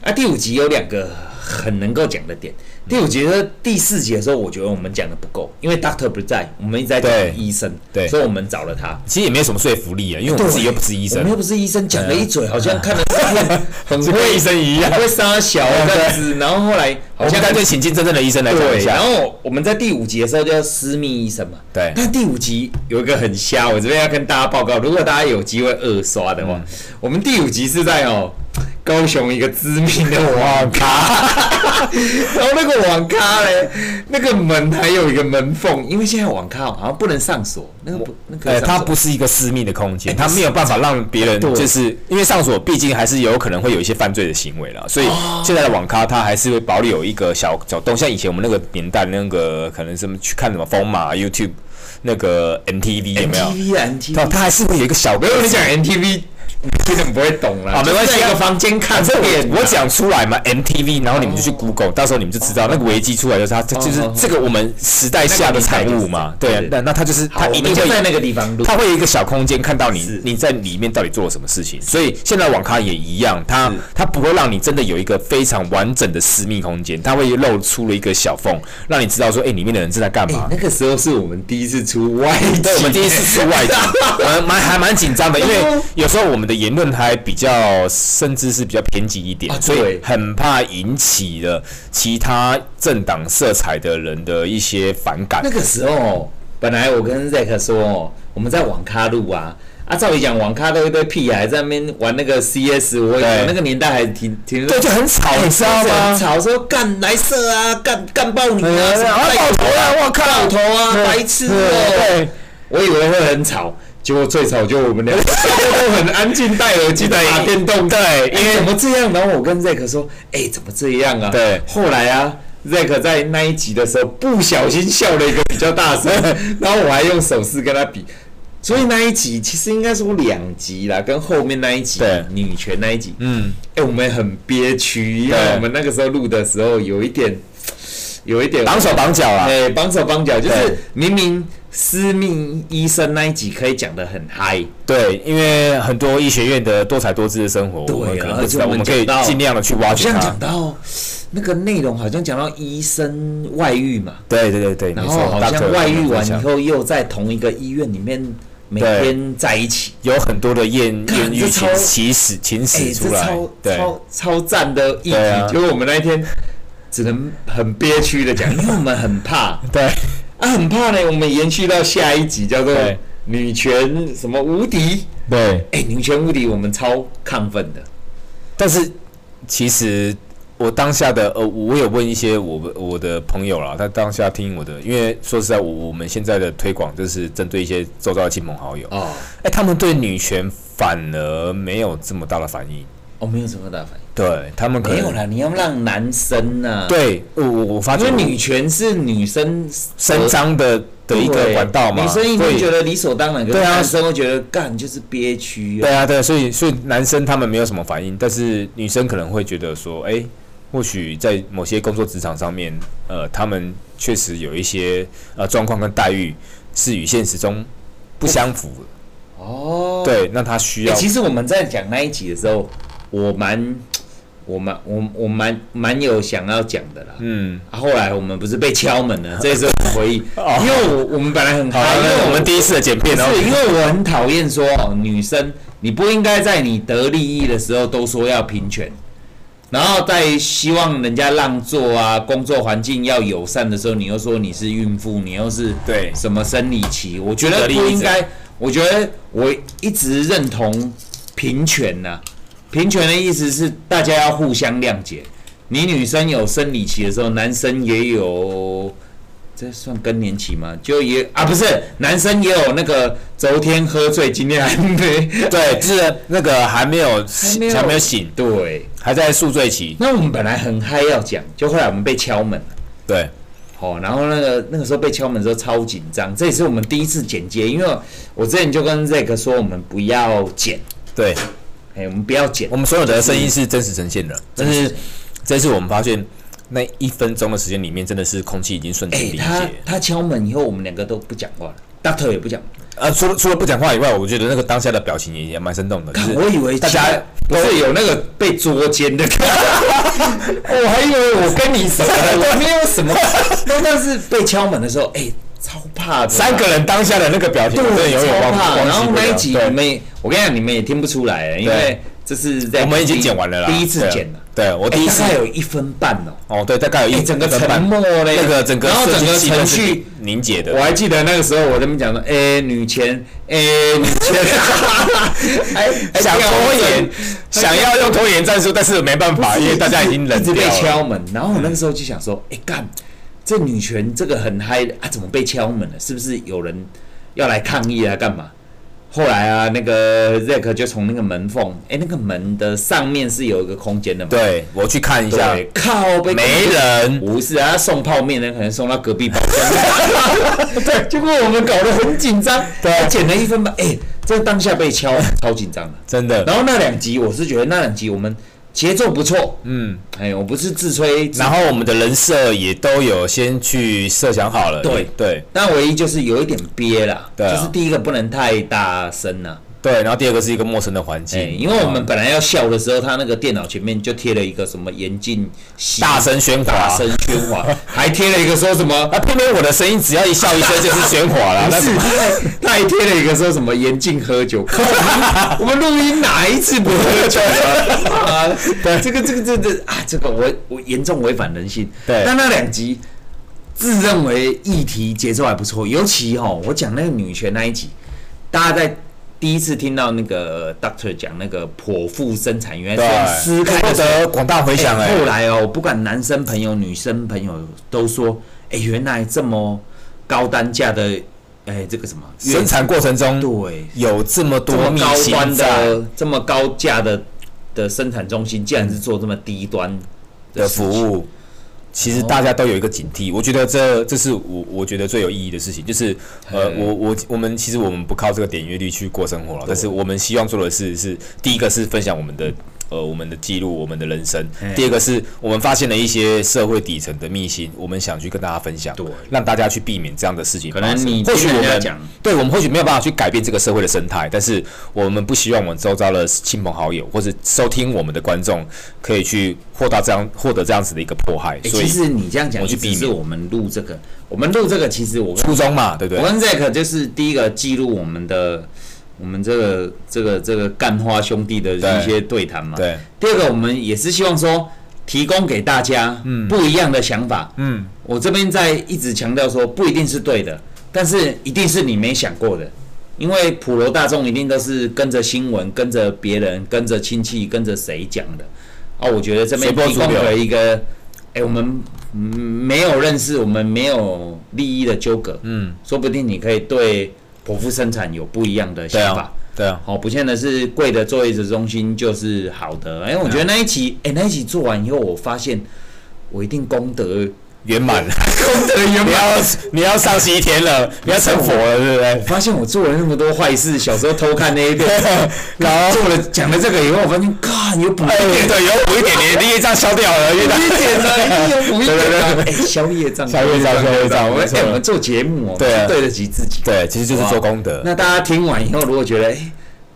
啊，第五集有两个很能够讲的点。第五集的第四集的时候，我觉得我们讲的不够，因为 Doctor 不在，我们一直在讲医生，对，所以我们找了他。其实也没有什么说服力啊，因为我们自己又不是医生，我们又不是医生，讲了一嘴好像看了很会医生一样，会杀小这样子。然后后来好像干脆请进真正的医生来讲一下。然后我们在第五集的时候叫私密医生嘛，对。但第五集有一个很瞎，我这边要跟大家报告，如果大家有机会二刷的话，我们第五集是在哦。高雄一个知名的网咖，然后那个网咖嘞，那个门还有一个门缝，因为现在网咖好像不能上锁，那个不，那个它不是一个私密的空间，它没有办法让别人，就是因为上锁，毕竟还是有可能会有一些犯罪的行为了，所以现在的网咖它还是会保留一个小小洞，像以前我们那个年代那个可能什么去看什么风马 YouTube 那个 MTV 有没有？MTV 它它还是会有一个小，没有你讲 MTV。你根本不会懂了，啊，没关系，一个房间看这边，我讲出来嘛，MTV，然后你们就去 Google，到时候你们就知道那个危机出来就是它，就是这个我们时代下的产物嘛，对，那那它就是它一定会在那个地方，它会有一个小空间看到你你在里面到底做了什么事情，所以现在网咖也一样，它它不会让你真的有一个非常完整的私密空间，它会露出了一个小缝，让你知道说，哎，里面的人正在干嘛。那个时候是我们第一次出外景，我们第一次出外景，[laughs] 蛮还蛮紧张的，因为 [laughs] 有时候我们的。言论还比较，甚至是比较偏激一点，啊、所以很怕引起了其他政党色彩的人的一些反感。那个时候，本来我跟 Zack 说，我们在网咖录啊，啊，照理讲网咖都一堆屁孩在那边玩那个 CS，我那个年代还挺挺，对，就很吵，你知道吗？吵说干来色啊，干干爆你啊，爆头啊，我靠，爆头啊，白痴哦，我以为会很吵。结果最吵就我们俩，[laughs] 都很安静，戴耳机在打电动。对，因为怎么这样？然后我跟 Zack 说：“哎，怎么这样啊？”对。后来啊，Zack 在那一集的时候不小心笑了一个比较大声，[laughs] 然后我还用手势跟他比。所以那一集其实应该说两集啦，跟后面那一集女权那一集，嗯，哎，我们很憋屈，因为我们那个时候录的时候有一点，有一点绑手绑脚啊，哎，绑手绑脚，就是明明。私密医生那一集可以讲的很嗨，对，因为很多医学院的多彩多姿的生活，对，我们可能不知道，我们可以尽量的去挖掘。好像讲到那个内容，好像讲到医生外遇嘛，对对对对，然后好像外遇完以后又在同一个医院里面每天在一起，有很多的艳艳遇情起始情史出来，对，超超赞的议题，就是我们那一天只能很憋屈的讲，因为我们很怕，[laughs] 对。啊，很怕呢。我们延续到下一集，叫做“女权什么无敌”。对，哎、欸，女权无敌，我们超亢奋的。但是，其实我当下的呃，我有问一些我我的朋友啦，他当下听我的，因为说实在，我我们现在的推广就是针对一些周遭的亲朋好友。哦。哎、欸，他们对女权反而没有这么大的反应。哦，没有什么大反应。对他们可能没有啦，你要让男生呢、啊？对，我我我发觉，因为女权是女生伸张的的一个管道嘛，女生一定觉得理所当然，对啊，男生会觉得干就是憋屈。对啊，对，所以所以男生他们没有什么反应，但是女生可能会觉得说，哎、欸，或许在某些工作职场上面，呃，他们确实有一些呃状况跟待遇是与现实中不相符的。哦，对，那他需要、欸。其实我们在讲那一集的时候，我蛮。我蛮我我蛮蛮有想要讲的啦，嗯，啊，后来我们不是被敲门了，[laughs] 这是回忆，哦、因为我我们本来很好，因为我们第一次的剪片，是因为我很讨厌说女生，你不应该在你得利益的时候都说要平权，然后在希望人家让座啊，工作环境要友善的时候，你又说你是孕妇，你又是对。什么生理期，我觉得不应该，我觉得我一直认同平权呐、啊。平权的意思是大家要互相谅解。你女生有生理期的时候，男生也有，这算更年期吗？就也啊，不是，男生也有那个昨天喝醉，今天还没对，就是那个还没有还没有，醒，对，还在宿醉期。那我们本来很嗨要讲，就后来我们被敲门了。对，好，然后那个那个时候被敲门的时候超紧张，这也是我们第一次剪接，因为我之前就跟 Zack 说，我们不要剪，对。哎，我们不要剪。我们所有的声音是真实呈现的，但是这次我们发现那一分钟的时间里面，真的是空气已经瞬间凝结。他他敲门以后，我们两个都不讲话了，Doctor 也不讲。呃，除了除了不讲话以外，我觉得那个当下的表情也也蛮生动的。我以为大家不是有那个被捉奸的，[laughs] 我还以为我跟你什么的，我没有什么。但是被敲门的时候，哎，超怕的。三个人当下的那个表情，对，超怕。然后那一集你们，我跟你讲，你们也听不出来，因为这是在我们已经剪完了啦，第一次剪了。对，我第一次大概有一分半哦。哦，对，大概有一整个沉默嘞，那个整个，然后整个程序。凝结的。我还记得那个时候，我这边讲说，哎，女权，哎，[laughs] 女权，还想拖延，想要用拖延战术，但是没办法，因为大家已经冷掉被敲门，然后我那个时候就想说，哎，干，这女权这个很嗨啊，怎么被敲门了？是不是有人要来抗议啊？干嘛？后来啊，那个 Zack 就从那个门缝，哎，那个门的上面是有一个空间的嘛？对，我去看一下，靠，没人，不是啊，送泡面的可能送到隔壁包厢。[laughs] 对，结果我们搞得很紧张，对，减了一分半，哎，这当下被敲，超紧张的，真的。然后那两集，我是觉得那两集我们。节奏不错，嗯，哎，我不是自吹，然后我们的人设也都有先去设想好了，对。对，但唯一就是有一点憋了，对，就是第一个不能太大声了。对，然后第二个是一个陌生的环境，因为我们本来要笑的时候，他那个电脑前面就贴了一个什么严禁大声喧哗，大声喧哗，[laughs] 还贴了一个说什么啊，偏偏我的声音只要一笑一声就是喧哗了，不是，他还贴了一个说什么严禁喝酒，[laughs] 我们录音哪一次不喝酒啊？[laughs] 对，这个这个这这啊，这个我我严重违反人性。对，但那两集自认为议题节奏还不错，尤其哈，我讲那个女权那一集，大家在。第一次听到那个 Doctor 讲那个剖腹生产，原来是撕开的广大回响哎。后来哦，不管男生朋友、女生朋友都说，哎，原来这么高单价的，哎，这个什么生产过程中，对，有这么多高端的、这么高价的的生产中心，竟然是做这么低端的服务。其实大家都有一个警惕，我觉得这这是我我觉得最有意义的事情，就是呃，我我我们其实我们不靠这个点阅率去过生活了，但是我们希望做的是是第一个是分享我们的。呃，我们的记录，我们的人生。第二个是我们发现了一些社会底层的秘辛，我们想去跟大家分享，对，让大家去避免这样的事情。可能你或许我们讲，对我们或许没有办法去改变这个社会的生态，但是我们不希望我们周遭的亲朋好友或者收听我们的观众可以去获到这样获得这样子的一个迫害。所以，其实你这样讲，我去避免我们录这个，我们录这个，其实我初衷嘛，对不对？我跟 Zack 就是第一个记录我们的。我们这个这个这个干花兄弟的一些对谈嘛。对。第二个，我们也是希望说，提供给大家不一样的想法。嗯。我这边在一直强调说，不一定是对的，但是一定是你没想过的，因为普罗大众一定都是跟着新闻、跟着别人、跟着亲戚、跟着谁讲的。啊，我觉得这边提供了一个，哎，我们没有认识，我们没有利益的纠葛。嗯。说不定你可以对。剖腹生产有不一样的想法，对啊，好，不见得是贵的坐月子中心就是好的。哎，我觉得那一期，哎，那一期做完以后，我发现我一定功德圆满了，功德圆满。你要你要上西天了，你要成佛了，对不对？发现我做了那么多坏事，小时候偷看那一遍，[laughs] 然后做了讲了这个以后，我发现，God，有补一点，[laughs] 对，有补一点，你业障消掉了，补一点呢，一定有补一点。[laughs] 哎，消业障，消业障，消业障。我们我们做节目哦，对，对得起自己。对，其实就是做功德。那大家听完以后，如果觉得哎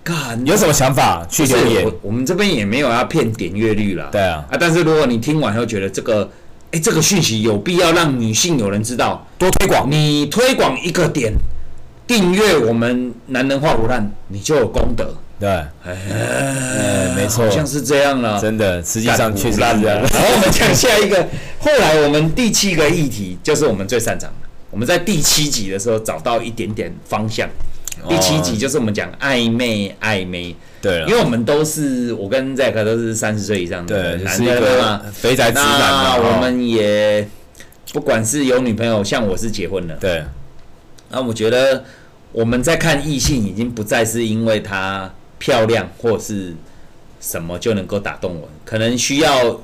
，God，有什么想法去留言。我们这边也没有要骗点阅率了，对啊。啊，但是如果你听完以后觉得这个。哎，这个讯息有必要让女性有人知道，多推广。你推广一个点，订阅我们男人话不烂，你就有功德。对，哎，没错，好像是这样了。真的，实际上确实是这样。[laughs] 然后我们讲下一个，后来我们第七个议题就是我们最擅长的。我们在第七集的时候找到一点点方向。第七集就是我们讲暧昧暧昧。对，因为我们都是我跟 Zack 都是三十岁以上的男人嘛，肥宅直男。那我们也不管是有女朋友，像我是结婚了。对。那我觉得我们在看异性，已经不再是因为她漂亮或是什么就能够打动我，可能需要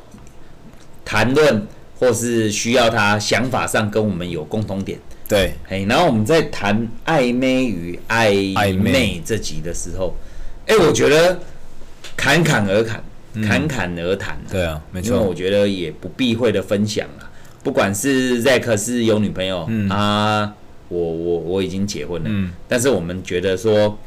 谈论，或是需要她想法上跟我们有共同点。对。哎，然后我们在谈暧昧与暧昧这集的时候。哎、欸，我觉得侃侃而谈，侃侃而谈。对啊，没错。因为我觉得也不避讳的分享啊，不管是 Zack 是有女朋友，嗯、啊我我我已经结婚了，嗯，但是我们觉得说，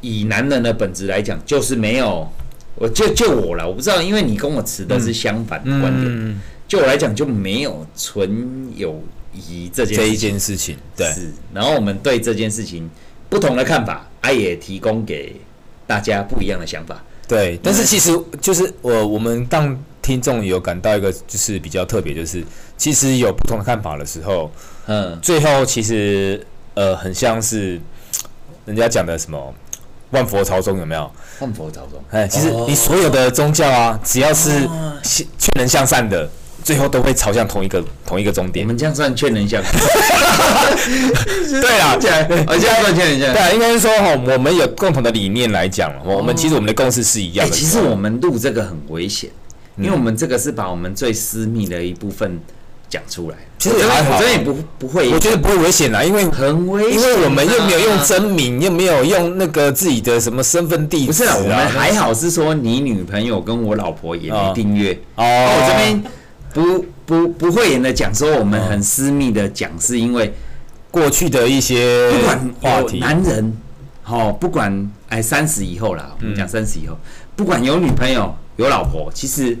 以男人的本质来讲，就是没有，我就就我了，我不知道，因为你跟我持的是相反的观点，嗯，就我来讲就没有纯友谊这件这一件事情，对，是，然后我们对这件事情不同的看法，啊，也提供给大家不一样的想法，对，但是其实就是我我们当。听众有感到一个就是比较特别，就是其实有不同的看法的时候，嗯，最后其实呃很像是人家讲的什么万佛朝宗有没有？万佛朝宗，哎，其实你所有的宗教啊，只要是劝人向善的，最后都会朝向同一个同一个终点。我们这样算劝人向善？对啊，我这样算劝人向善。对啊，应该是说哈，我们有共同的理念来讲，我们其实我们的共识是一样的。其实我们录这个很危险。因为我们这个是把我们最私密的一部分讲出来，其实还好，我觉得也不不会，我觉得不会危险啦，因为很危险，因为我们又没有用真名，又没有用那个自己的什么身份地址，不是啊，我们还好是说你女朋友跟我老婆也没订阅哦，我这边不不不会言的讲说我们很私密的讲，是因为过去的一些不管话题，男人好不管哎三十以后啦，我们讲三十以后，不管有女朋友。有老婆，其实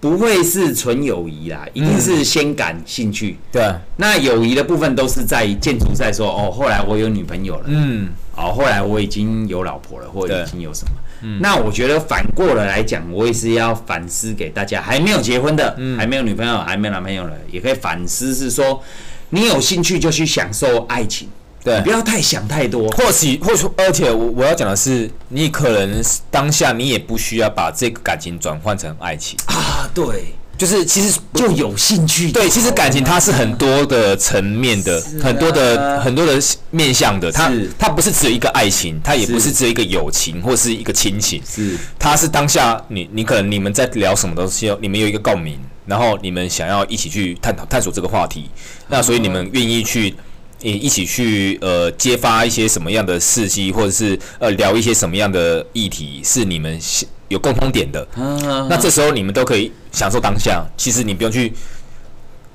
不会是纯友谊啦，一定是先感兴趣。对、嗯，那友谊的部分都是在建筑在说哦，后来我有女朋友了，嗯，哦，后来我已经有老婆了，或者已经有什么。嗯，那我觉得反过来来讲，我也是要反思给大家，还没有结婚的，嗯，还没有女朋友，还没有男朋友的，也可以反思是说，你有兴趣就去享受爱情。对，不要太想太多。或许，或许，而且我我要讲的是，你可能当下你也不需要把这个感情转换成爱情啊。对，就是其实就有兴趣。对，其实感情它是很多的层面的，很多的很多的面向的。它它不是只有一个爱情，它也不是只有一个友情或是一个亲情。是，它是当下你你可能你们在聊什么东西，你们有一个共鸣，然后你们想要一起去探讨探索这个话题，那所以你们愿意去。你一起去呃揭发一些什么样的事迹，或者是呃聊一些什么样的议题，是你们有共通点的。那这时候你们都可以享受当下。其实你不用去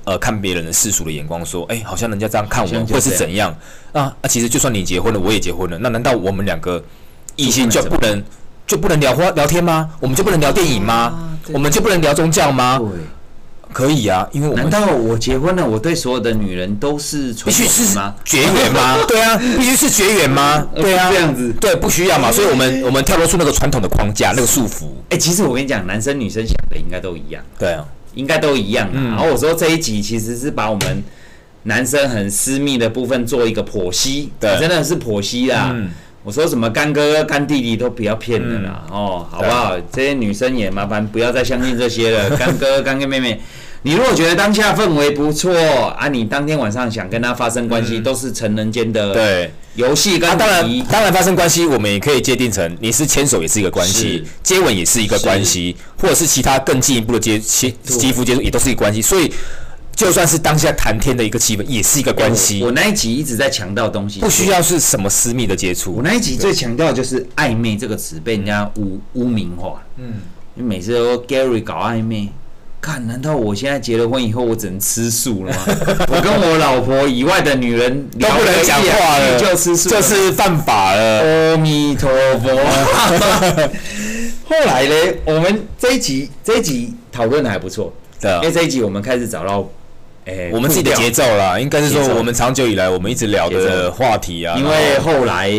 呃看别人的世俗的眼光，说哎、欸，好像人家这样看我们会是怎样啊？啊，其实就算你结婚了，我也结婚了，那难道我们两个异性就不能就不能聊话聊天吗？我们就不能聊电影吗？啊、我们就不能聊宗教吗？可以啊，因为我难道我结婚了，我对所有的女人都是必须是吗？绝缘吗？[laughs] 对啊，必须是绝缘吗？对啊，这样子对，不需要嘛。所以我们我们跳脱出那个传统的框架，那个束缚。哎，其实我跟你讲，男生女生想的应该都一样。对啊，应该都一样。然后我说这一集其实是把我们男生很私密的部分做一个剖析，对，真的是剖析啦。我说什么干哥哥、干弟弟都不要骗人了哦，好不好？这些女生也麻烦不要再相信这些了。[laughs] 干哥、干哥妹妹。你如果觉得当下氛围不错啊，你当天晚上想跟他发生关系，嗯、都是成人间的对游戏跟、啊、当然当然发生关系，我们也可以界定成你是牵手也是一个关系，接吻也是一个关系，或者是其他更进一步的接亲肌肤接触也都是一个关系。所以就算是当下谈天的一个气氛，也是一个关系。我那一集一直在强调东西，不需要是什么私密的接触。我那一集最强调就是暧昧这个词被人家污污名化。嗯，你每次都 Gary 搞暧昧。看，难道我现在结了婚以后，我只能吃素了吗？[laughs] 我跟我老婆以外的女人都不能讲话了，就吃素，这是犯法了。阿弥陀佛。[laughs] 后来呢，我们这一集这一集讨论的还不错，对，因为这一集我们开始找到，哎，我们自己的节奏啦，应该是说我们长久以来我们一直聊的话题啊。因为后来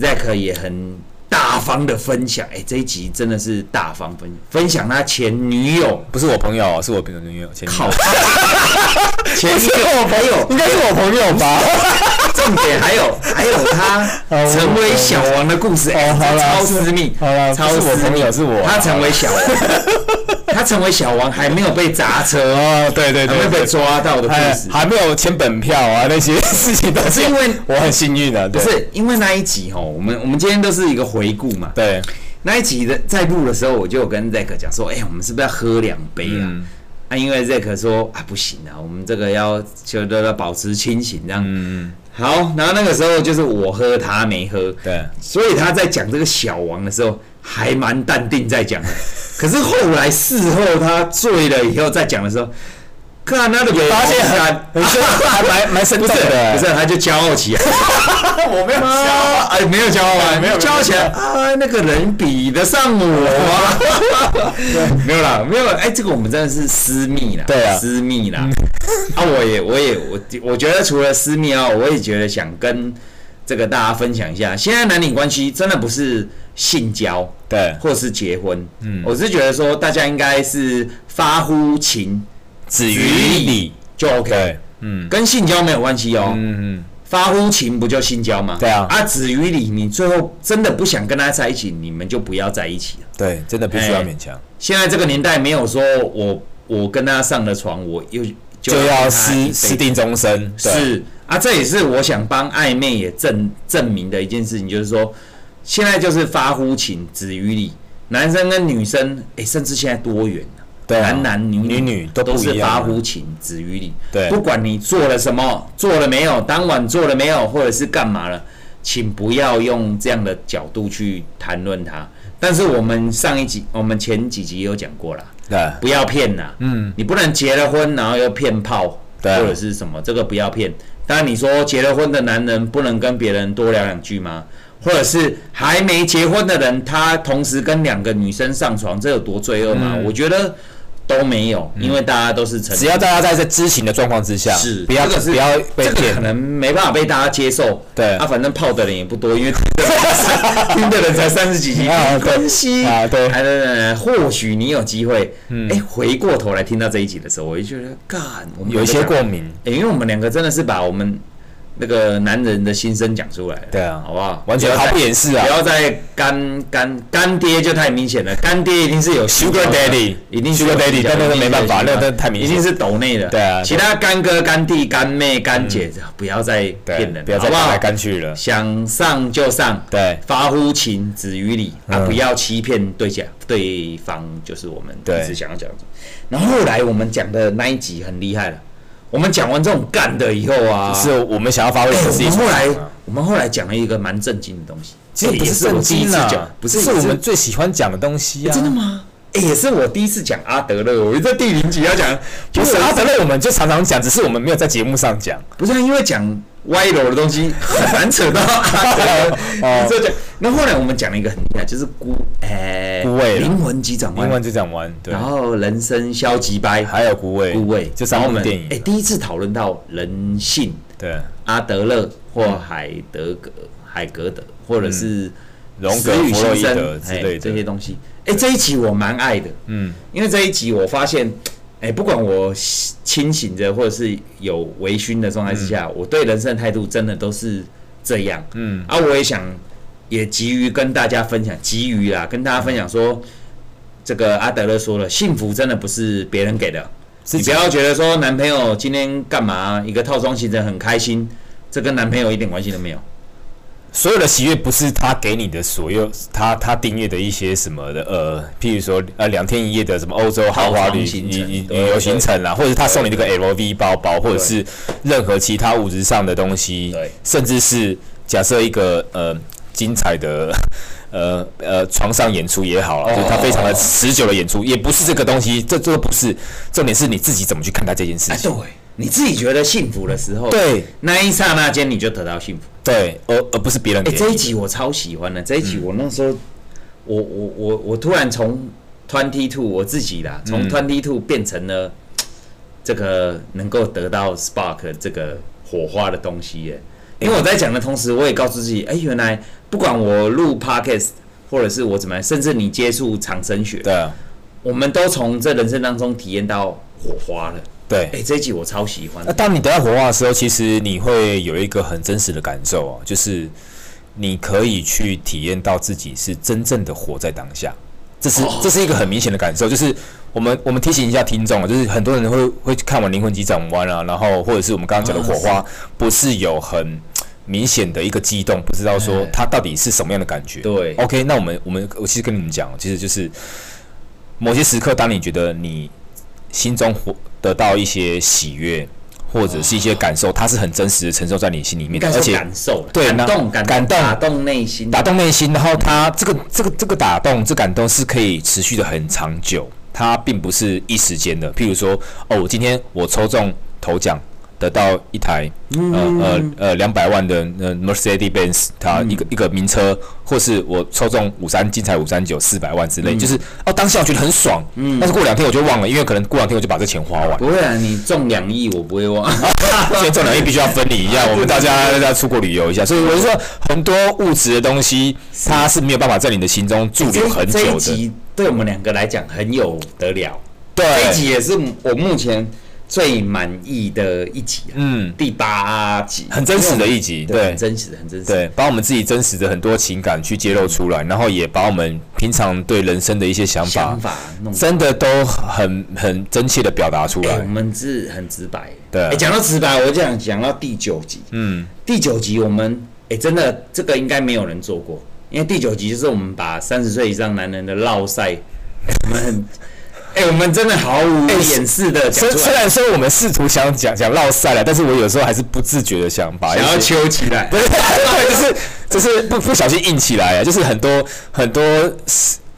Zack 也很。大方的分享，哎、欸，这一集真的是大方分分享他前女友，不是我朋友，是我朋友女友，前女友，[laughs] 前女友我朋友，应该是我朋友吧？[laughs] 重点还有还有他成为小王的故事，哎，超私密，超私密，是我，他成为小王。[laughs] 他成为小王还没有被砸车哦，对对对，还没有被抓到的故事，还没有签本票啊，那些事情都是因为我很幸运的，不是因为那一集哦，我们我们今天都是一个回顾嘛，对，那一集的在录的时候，我就有跟 Zack 讲说，哎，我们是不是要喝两杯啊？啊，因为 Zack 说啊，不行啊，我们这个要就都要保持清醒这样，嗯，好，然后那个时候就是我喝，他没喝，对，所以他在讲这个小王的时候还蛮淡定在讲的。可是后来事后他醉了以后再讲的时候，看他的发现很很还蛮蛮深的，[laughs] 不是他就骄傲起来。[laughs] 我没有骄傲，哎，没有骄傲啊，[laughs] 没有骄傲起来啊，那个人比得上我吗？没有啦，没有。哎，这个我们真的是私密啦，对啊，私密啦。啊，我也，我也，我我觉得除了私密啊，我也觉得想跟这个大家分享一下，现在男女关系真的不是性交，对，或是结婚。嗯，我是觉得说，大家应该是发乎情。止于礼就 OK，嗯，跟性交没有关系哦，嗯嗯，发乎情不就性交吗？对啊，啊止于礼，你最后真的不想跟他在一起，你们就不要在一起了。对，真的必须要勉强。现在这个年代没有说我我跟他上了床，我又就要私私定终身。是啊，这也是我想帮暧昧也证证明的一件事情，就是说现在就是发乎情，止于礼，男生跟女生，哎，甚至现在多元。男男女女女都是发乎情，止于礼。对，不管你做了什么，做了没有，当晚做了没有，或者是干嘛了，请不要用这样的角度去谈论他。但是我们上一集，我们前几集有讲过了，对，不要骗呐。嗯，你不能结了婚然后又骗炮，对，或者是什么，这个不要骗。当然你说结了婚的男人不能跟别人多聊两句吗？或者是还没结婚的人，他同时跟两个女生上床，这有多罪恶吗？我觉得。都没有，因为大家都是成，只要大家在这知情的状况之下，是不要不要被骗，可能没办法被大家接受。对，啊，反正泡的人也不多，因为 [laughs] 听的人才三十几集，没关系啊。对，还或许你有机会，哎，回过头来听到这一集的时候，我就觉得，干，有一些共鸣，因为我们两个真的是把我们。那个男人的心声讲出来，对啊，好不好？完全毫不掩饰啊！不要再干干干爹就太明显了，干爹一定是有 Sugar Daddy，一定 Sugar Daddy，但那个没办法，那那太明显，一定是抖内的。对啊，其他干哥、干弟、干妹、干姐，不要再骗人，不要再干来干去了。想上就上，对，发乎情，止于礼啊！不要欺骗对象，对方就是我们一直想要讲的。然后后来我们讲的那一集很厉害了。我们讲完这种干的以后啊，是我们想要发挥的事情。我们后来，我们后来讲了一个蛮震惊的东西，其实也是震惊啊，不是我们最喜欢讲的东西啊。真的吗？哎，也是我第一次讲阿德勒，我在第零集要讲，不是阿德勒，我们就常常讲，只是我们没有在节目上讲，不是因为讲。歪楼的东西很难扯到，啊 [laughs] [laughs] 这讲。那后来我们讲了一个很厉害，就是孤，哎，孤味，灵魂急转弯，灵魂急转弯，对。然后人生消极掰，还有孤味，孤味，就三部电影。哎，第一次讨论到人性，对，阿德勒或海德格、海格德，或者是荣格、弗洛伊德之类这些东西。哎，这一集我蛮爱的，嗯，因为这一集我发现。哎，不管我清醒着或者是有微醺的状态之下，嗯、我对人生的态度真的都是这样。嗯，啊，我也想也急于跟大家分享，急于啊，跟大家分享说，这个阿德勒说了，幸福真的不是别人给的，己你不要觉得说男朋友今天干嘛一个套装行程很开心，这跟男朋友一点关系都没有。所有的喜悦不是他给你的所有，他他订阅的一些什么的，呃，譬如说呃两天一夜的什么欧洲豪华旅旅旅游行程啦，或者是他送你这个 LV 包包，或者是任何其他物质上的东西，甚至是假设一个呃精彩的 [laughs] 呃呃床上演出也好，就是他非常的持久的演出，也不是这个东西，这这个不是重点，是你自己怎么去看待这件事情。对，你自己觉得幸福的时候，对，那一刹那间你就得到幸福。对，而而不是别人。哎，这一集我超喜欢的。这一集我那时候，我我我我突然从 twenty two 我自己啦，从 twenty two 变成了这个能够得到 spark 这个火花的东西耶。因为我在讲的同时，我也告诉自己，哎，原来不管我录 podcast 或者是我怎么样，甚至你接触长生学，对啊，我们都从这人生当中体验到火花了。对，哎，这一集我超喜欢。那当你得到火花的时候，其实你会有一个很真实的感受哦，就是你可以去体验到自己是真正的活在当下。这是这是一个很明显的感受。就是我们我们提醒一下听众啊，就是很多人会会看完《灵魂急转弯》啊，然后或者是我们刚刚讲的火花，不是有很明显的一个激动，不知道说它到底是什么样的感觉。对，OK，那我们我们我其实跟你们讲，其实就是某些时刻，当你觉得你心中活。得到一些喜悦或者是一些感受，它是很真实的承受在你心里面，而且感受对感动感动打动内心，打动内心，然后它这个这个这个打动这感动是可以持续的很长久，它并不是一时间的。譬如说，哦，我今天我抽中头奖。得到一台呃呃呃两百万的呃 Mercedes-Benz，它一个一个名车，或是我抽中五三精彩五三九四百万之类，就是哦当下我觉得很爽，嗯，但是过两天我就忘了，因为可能过两天我就把这钱花完。不会啊，你中两亿我不会忘，[laughs] 所以中两亿必须要分离一下，[laughs] 我们大家要出国旅游一下。所以我就说，很多物质的东西它是没有办法在你的心中驻留很久的。对我们两个来讲很有得了，对，这一集也是我目前。最满意的一集，嗯，第八集，很真实的一集，对，很真实的，很真实，对，把我们自己真实的很多情感去揭露出来，然后也把我们平常对人生的一些想法，想法真的都很很真切的表达出来。我们是很直白，对。讲到直白，我就想讲到第九集，嗯，第九集我们，哎，真的这个应该没有人做过，因为第九集就是我们把三十岁以上男人的烙赛，我们很。哎、欸，我们真的毫无掩饰的。虽虽然说我们试图想讲讲绕赛了，但是我有时候还是不自觉的想把想要揪起来，[laughs] 对，就是就是不不小心硬起来啊，就是很多很多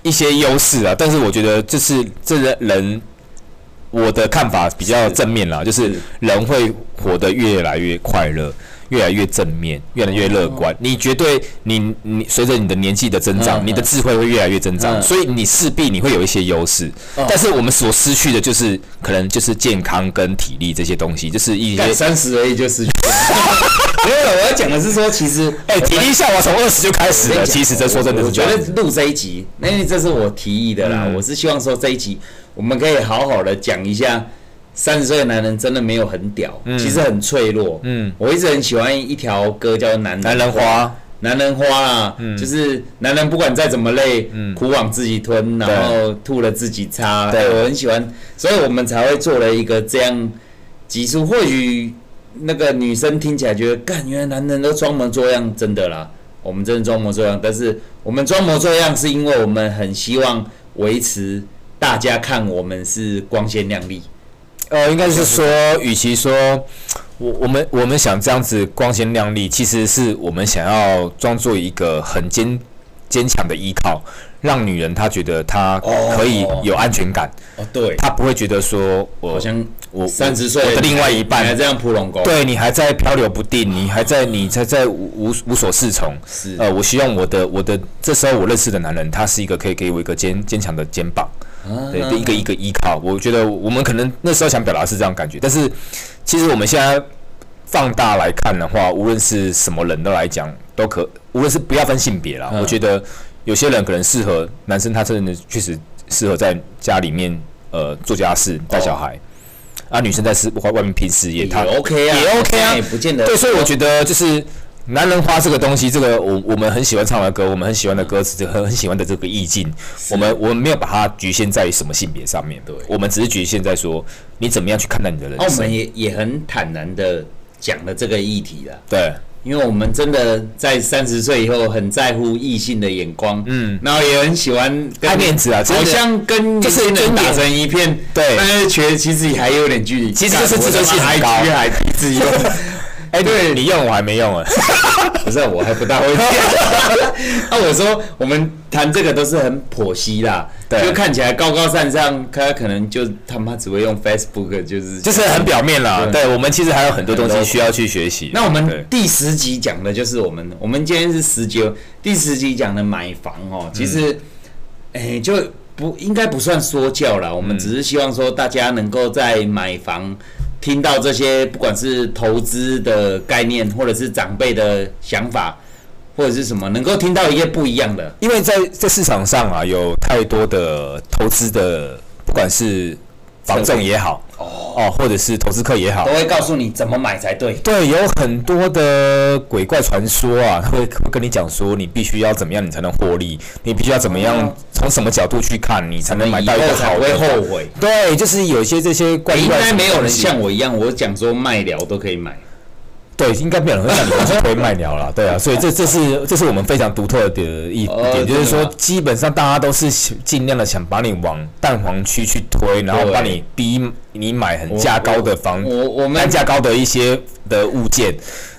一些优势啊。但是我觉得就是这个人，我的看法比较正面啦，就是人会活得越来越快乐。越来越正面，越来越乐观。哦、你绝对，你你随着你的年纪的增长，嗯、你的智慧会越来越增长，嗯、所以你势必你会有一些优势。嗯、但是我们所失去的就是可能就是健康跟体力这些东西，就是一些三十而已就失去。[laughs] 没有，我要讲的是说，其实哎，体力下滑从二十就开始了。其实这说真的是，我觉得录这一集，因为这是我提议的啦。嗯、我是希望说这一集我们可以好好的讲一下。三十岁的男人真的没有很屌，嗯、其实很脆弱。嗯，我一直很喜欢一条歌叫《男男人花》，男人花啊，嗯、就是男人不管再怎么累，嗯、苦往自己吞，然后吐了自己擦。对，我很喜欢，所以我们才会做了一个这样集数。或许那个女生听起来觉得，干，原来男人都装模作样，真的啦，我们真的装模作样。但是我们装模作样，是因为我们很希望维持大家看我们是光鲜亮丽。呃，应该是说，与其说我我们我们想这样子光鲜亮丽，其实是我们想要装作一个很坚坚强的依靠，让女人她觉得她可以有安全感。哦，对，她不会觉得说我好像我三十岁的另外一半还这样扑龙宫，对你还在漂流不定，你还在你才在无无所适从。是，呃，我希望我的我的这时候我认识的男人，他是一个可以给我一个坚坚强的肩膀。对，一个一个依靠，我觉得我们可能那时候想表达是这样感觉，但是其实我们现在放大来看的话，无论是什么人都来讲都可，无论是不要分性别啦，我觉得有些人可能适合男生，他真的确实适合在家里面呃做家事带小孩，啊，女生在是外外面拼事业，他也 OK 啊，也 OK 啊，也不见得。对，所以我觉得就是。男人花这个东西，这个我我们很喜欢唱的歌，我们很喜欢的歌词，这个很很喜欢的这个意境，我们我们没有把它局限在什么性别上面，对，我们只是局限在说你怎么样去看待你的人生。我们也也很坦然的讲了这个议题了，对，因为我们真的在三十岁以后很在乎异性的眼光，嗯，然后也很喜欢爱面子啊，好像跟年轻人打成一片，对，但是觉得其实还有点距离，其实是自尊心还高，还低自由。[laughs] 哎，欸、对。你用我还没用啊，[laughs] 不是我还不大会用。那 [laughs] 我说我们谈这个都是很剖析啦，对。就看起来高高在上，他可能就他妈只会用 Facebook，就是就是很表面啦。对，对我们其实还有很多东西需要去学习。那我们第十集讲的就是我们，我们今天是十九，第十集讲的买房哦，其实，哎、嗯欸，就不应该不算说教啦，我们只是希望说大家能够在买房。听到这些，不管是投资的概念，或者是长辈的想法，或者是什么，能够听到一些不一样的。因为在在市场上啊，有太多的投资的，不管是房仲也好。哦，或者是投资客也好，都会告诉你怎么买才对。对，有很多的鬼怪传说啊，[laughs] 会会跟你讲说，你必须要怎么样，你才能获利？你必须要怎么样，从什么角度去看，你才能买到一个好的？会后悔。对，就是有些这些怪怪。应该没有人像我一样，我讲说卖了都可以买。对，应该没有人会像你们这样推卖鸟了，对啊，所以这这是这是我们非常独特的一点，就是说基本上大家都是尽量的想把你往蛋黄区去推，然后把你逼你买很价高的房，我我们单价高的一些的物件，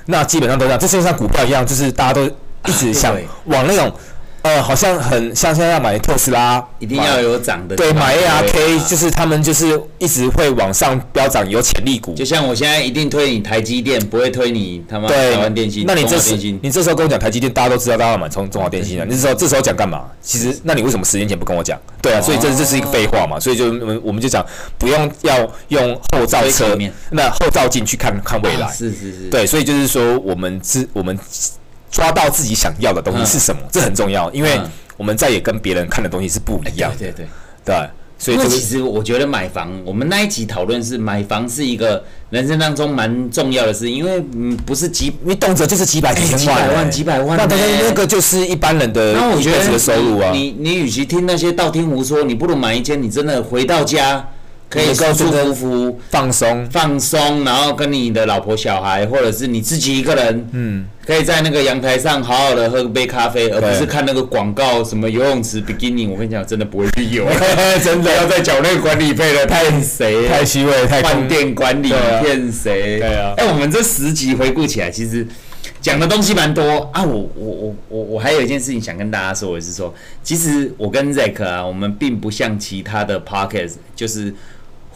那基本上都这样，这就像像股票一样，就是大家都一直想往那种呃，好像很像现在要买特斯拉，一定要有涨的。对，买 ARK 就是他们就是一直会往上飙涨，有潜力股。就像我现在一定推你台积电，不会推你他妈台湾电信。那你这时你这时候跟我讲台积电，大家都知道大家要买中中华电信啊。你这时候这时候讲干嘛？其实那你为什么十年前不跟我讲？对啊，所以这这是一个废话嘛。所以就我们我们就讲不用要用后照车，那后照镜去看看未来。是是是。对，所以就是说我们是我们抓到自己想要的东西是什么，这很重要，因为。我们再也跟别人看的东西是不一样的，对对对，对，所以其实我觉得买房，我们那一集讨论是买房是一个人生当中蛮重要的事，因为嗯不是几，你动辄就是几百几千万，几百万，那那个就是一般人的一辈子的收入啊。你你与其听那些道听途说，你不如买一间，你真的回到家。可以舒舒服服放松放松，然后跟你的老婆小孩，或者是你自己一个人，嗯，可以在那个阳台上好好的喝杯咖啡，而不是看那个广告，什么游泳池比基尼。我跟你讲，真的不会去游，[laughs] 真的要再缴那个管理费了，骗谁？太虚伪，太饭店管理骗谁？对啊。哎，我们这十集回顾起来，其实讲的东西蛮多啊。我我我我我还有一件事情想跟大家说，我是说，其实我跟 Zack 啊，我们并不像其他的 Podcast，就是。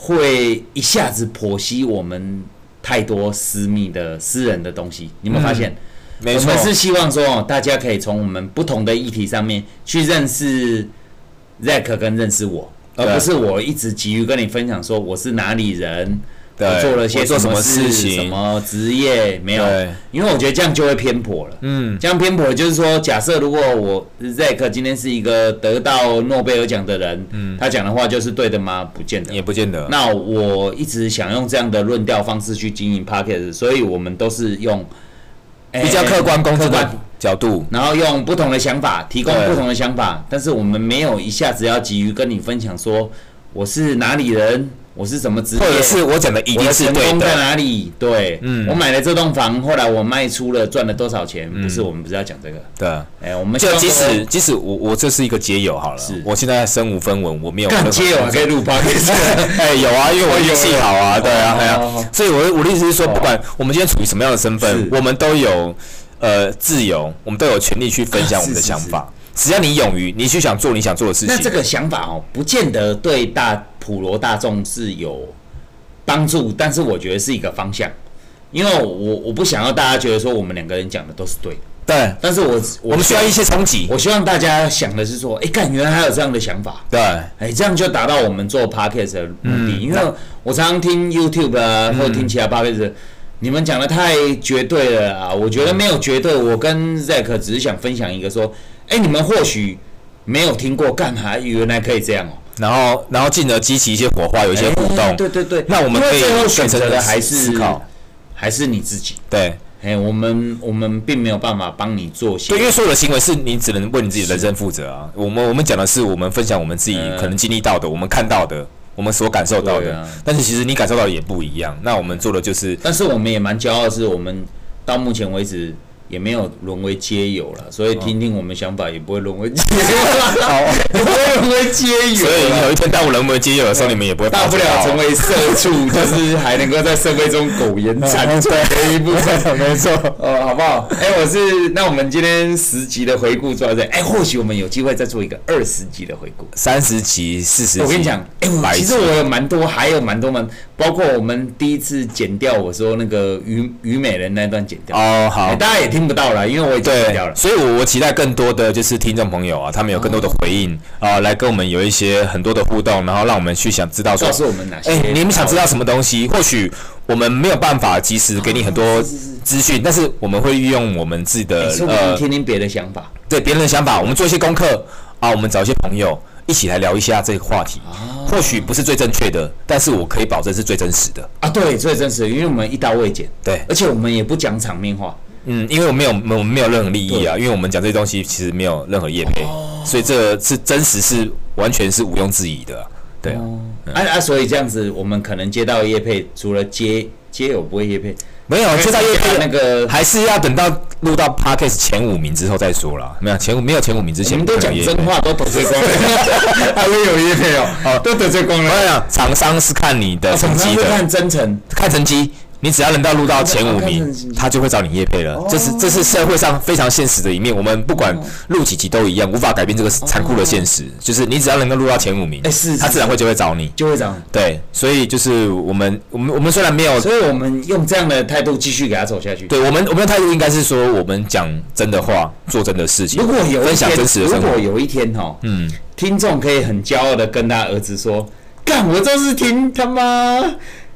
会一下子剖析我们太多私密的私人的东西，你有没有发现？没错，我们是希望说，大家可以从我们不同的议题上面去认识 Zack 跟认识我，而不是我一直急于跟你分享说我是哪里人。我做了些什么事情，什么职业没有？因为我觉得这样就会偏颇了。嗯，这样偏颇就是说，假设如果我 Zack 今天是一个得到诺贝尔奖的人，嗯，他讲的话就是对的吗？不见得，也不见得。那我一直想用这样的论调方式去经营 Podcast，所以我们都是用比较客观、公正的角度，然后用不同的想法提供不同的想法，但是我们没有一下子要急于跟你分享说我是哪里人。我是怎么？或者是我讲的一定是对的。成功在哪里？对，嗯，我买了这栋房，后来我卖出了，赚了多少钱？不是，我们不是要讲这个。对，哎，我们就即使即使我我这是一个街友好了，是我现在身无分文，我没有。干街友还可以录 podcast？[laughs] 哎，有啊，因为我运气好啊，对啊，对啊。所以我我的意思是说，不管我们今天处于什么样的身份，我们都有呃自由，我们都有权利去分享 [laughs] 我们的想法。只要你勇于，你去想做你想做的事情。那这个想法哦，不见得对大普罗大众是有帮助，但是我觉得是一个方向，因为我我不想要大家觉得说我们两个人讲的都是对的。对，但是我我，我们需要一些冲击。我希望大家想的是说，哎，干，原来还有这样的想法。对，哎，这样就达到我们做 podcast 的目的。嗯、因为我常常听 YouTube 啊，或者听其他 podcast，、嗯、你们讲的太绝对了啊！我觉得没有绝对。我跟 Zack 只是想分享一个说。哎，你们或许没有听过，干嘛原来可以这样哦？然后，然后进而激起一些火花，有一些互动。对对对。那我们可以最后选择的还是思考，还是你自己。对。哎，我们我们并没有办法帮你做些。对，因为所有的行为是你只能为你自己的人生负责啊。我们我们讲的是我们分享我们自己可能经历到的，我们看到的，我们所感受到的。但是其实你感受到的也不一样。那我们做的就是，但是我们也蛮骄傲的是，我们到目前为止。也没有沦为街友了，所以听听我们想法也不会沦为街友，[laughs] 好，不会沦为街友。所以有一天当我沦为街友的时候，你们也不会大不了成为社畜，就是还能够在社会中苟延残喘的一部分，没错，[laughs] 哦，好不好？哎，我是那我们今天十集的回顾做到这，哎，或许我们有机会再做一个二十集的回顾，三十集、四十集。我跟你讲，哎，其实我有蛮多，还有蛮多蛮，包括我们第一次剪掉我说那个虞虞美人那段剪掉。哦，好，大家也听。不到了，因为我已经剪掉了。所以，我我期待更多的就是听众朋友啊，他们有更多的回应啊、呃，来跟我们有一些很多的互动，然后让我们去想知道说，告诉我们哪些？哎、欸，你们想知道什么东西？或许我们没有办法及时给你很多资讯，但是我们会运用我们自己的呃，听听别的想法，对别人的想法，我们做一些功课啊，我们找一些朋友一起来聊一下这个话题。或许不是最正确的，但是我可以保证是最真实的啊。对，最真实的，因为我们一刀未剪，对，而且我们也不讲场面话。嗯，因为我没有，我们没有任何利益啊，因为我们讲这些东西其实没有任何业配，所以这是真实，是完全是毋庸置疑的，对啊。啊啊，所以这样子，我们可能接到业配，除了接接我不会业配，没有接到业配那个，还是要等到录到 Podcast 前五名之后再说了。没有前五，没有前五名之前，我们都讲真话，都得罪光了，[laughs] 还会有业配哦，哦，都得罪光了。我想，厂商是看你的成绩的，看真诚，看成绩。你只要能到录到前五名，他就会找你业配了。这是这是社会上非常现实的一面。我们不管录几集都一样，无法改变这个残酷的现实。就是你只要能够录到前五名，他自然会就会找你，就会找。对，所以就是我们我们我们虽然没有，所以我们用这样的态度继续给他走下去。对我们我们的态度应该是说，我们讲真的话，做真的事情。如果有分享真实的生活，如果有一天哈，嗯，听众可以很骄傲的跟他儿子说：“干，我就是听他妈。”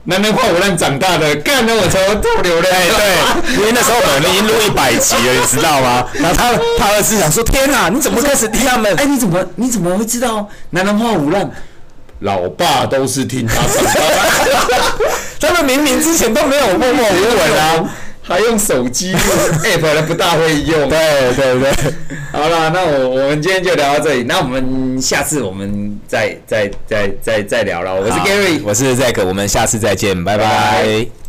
男人话五烂长大的，干得我成了透流泪。对，因为那时候我们已经录一百集了，你知道吗？然后他他儿子想说：“天哪，你怎么开始听他们？哎，你怎么你怎么会知道男人话五烂？老爸都是听他长大的，[laughs] 他们明明之前都没有默默无闻啊。”还用手机 [laughs] app 的不大会用。对对对，好了，那我我们今天就聊到这里，那我们下次我们再再再再再聊了。我是 Gary，我是 Zack，我们下次再见，拜拜。拜拜。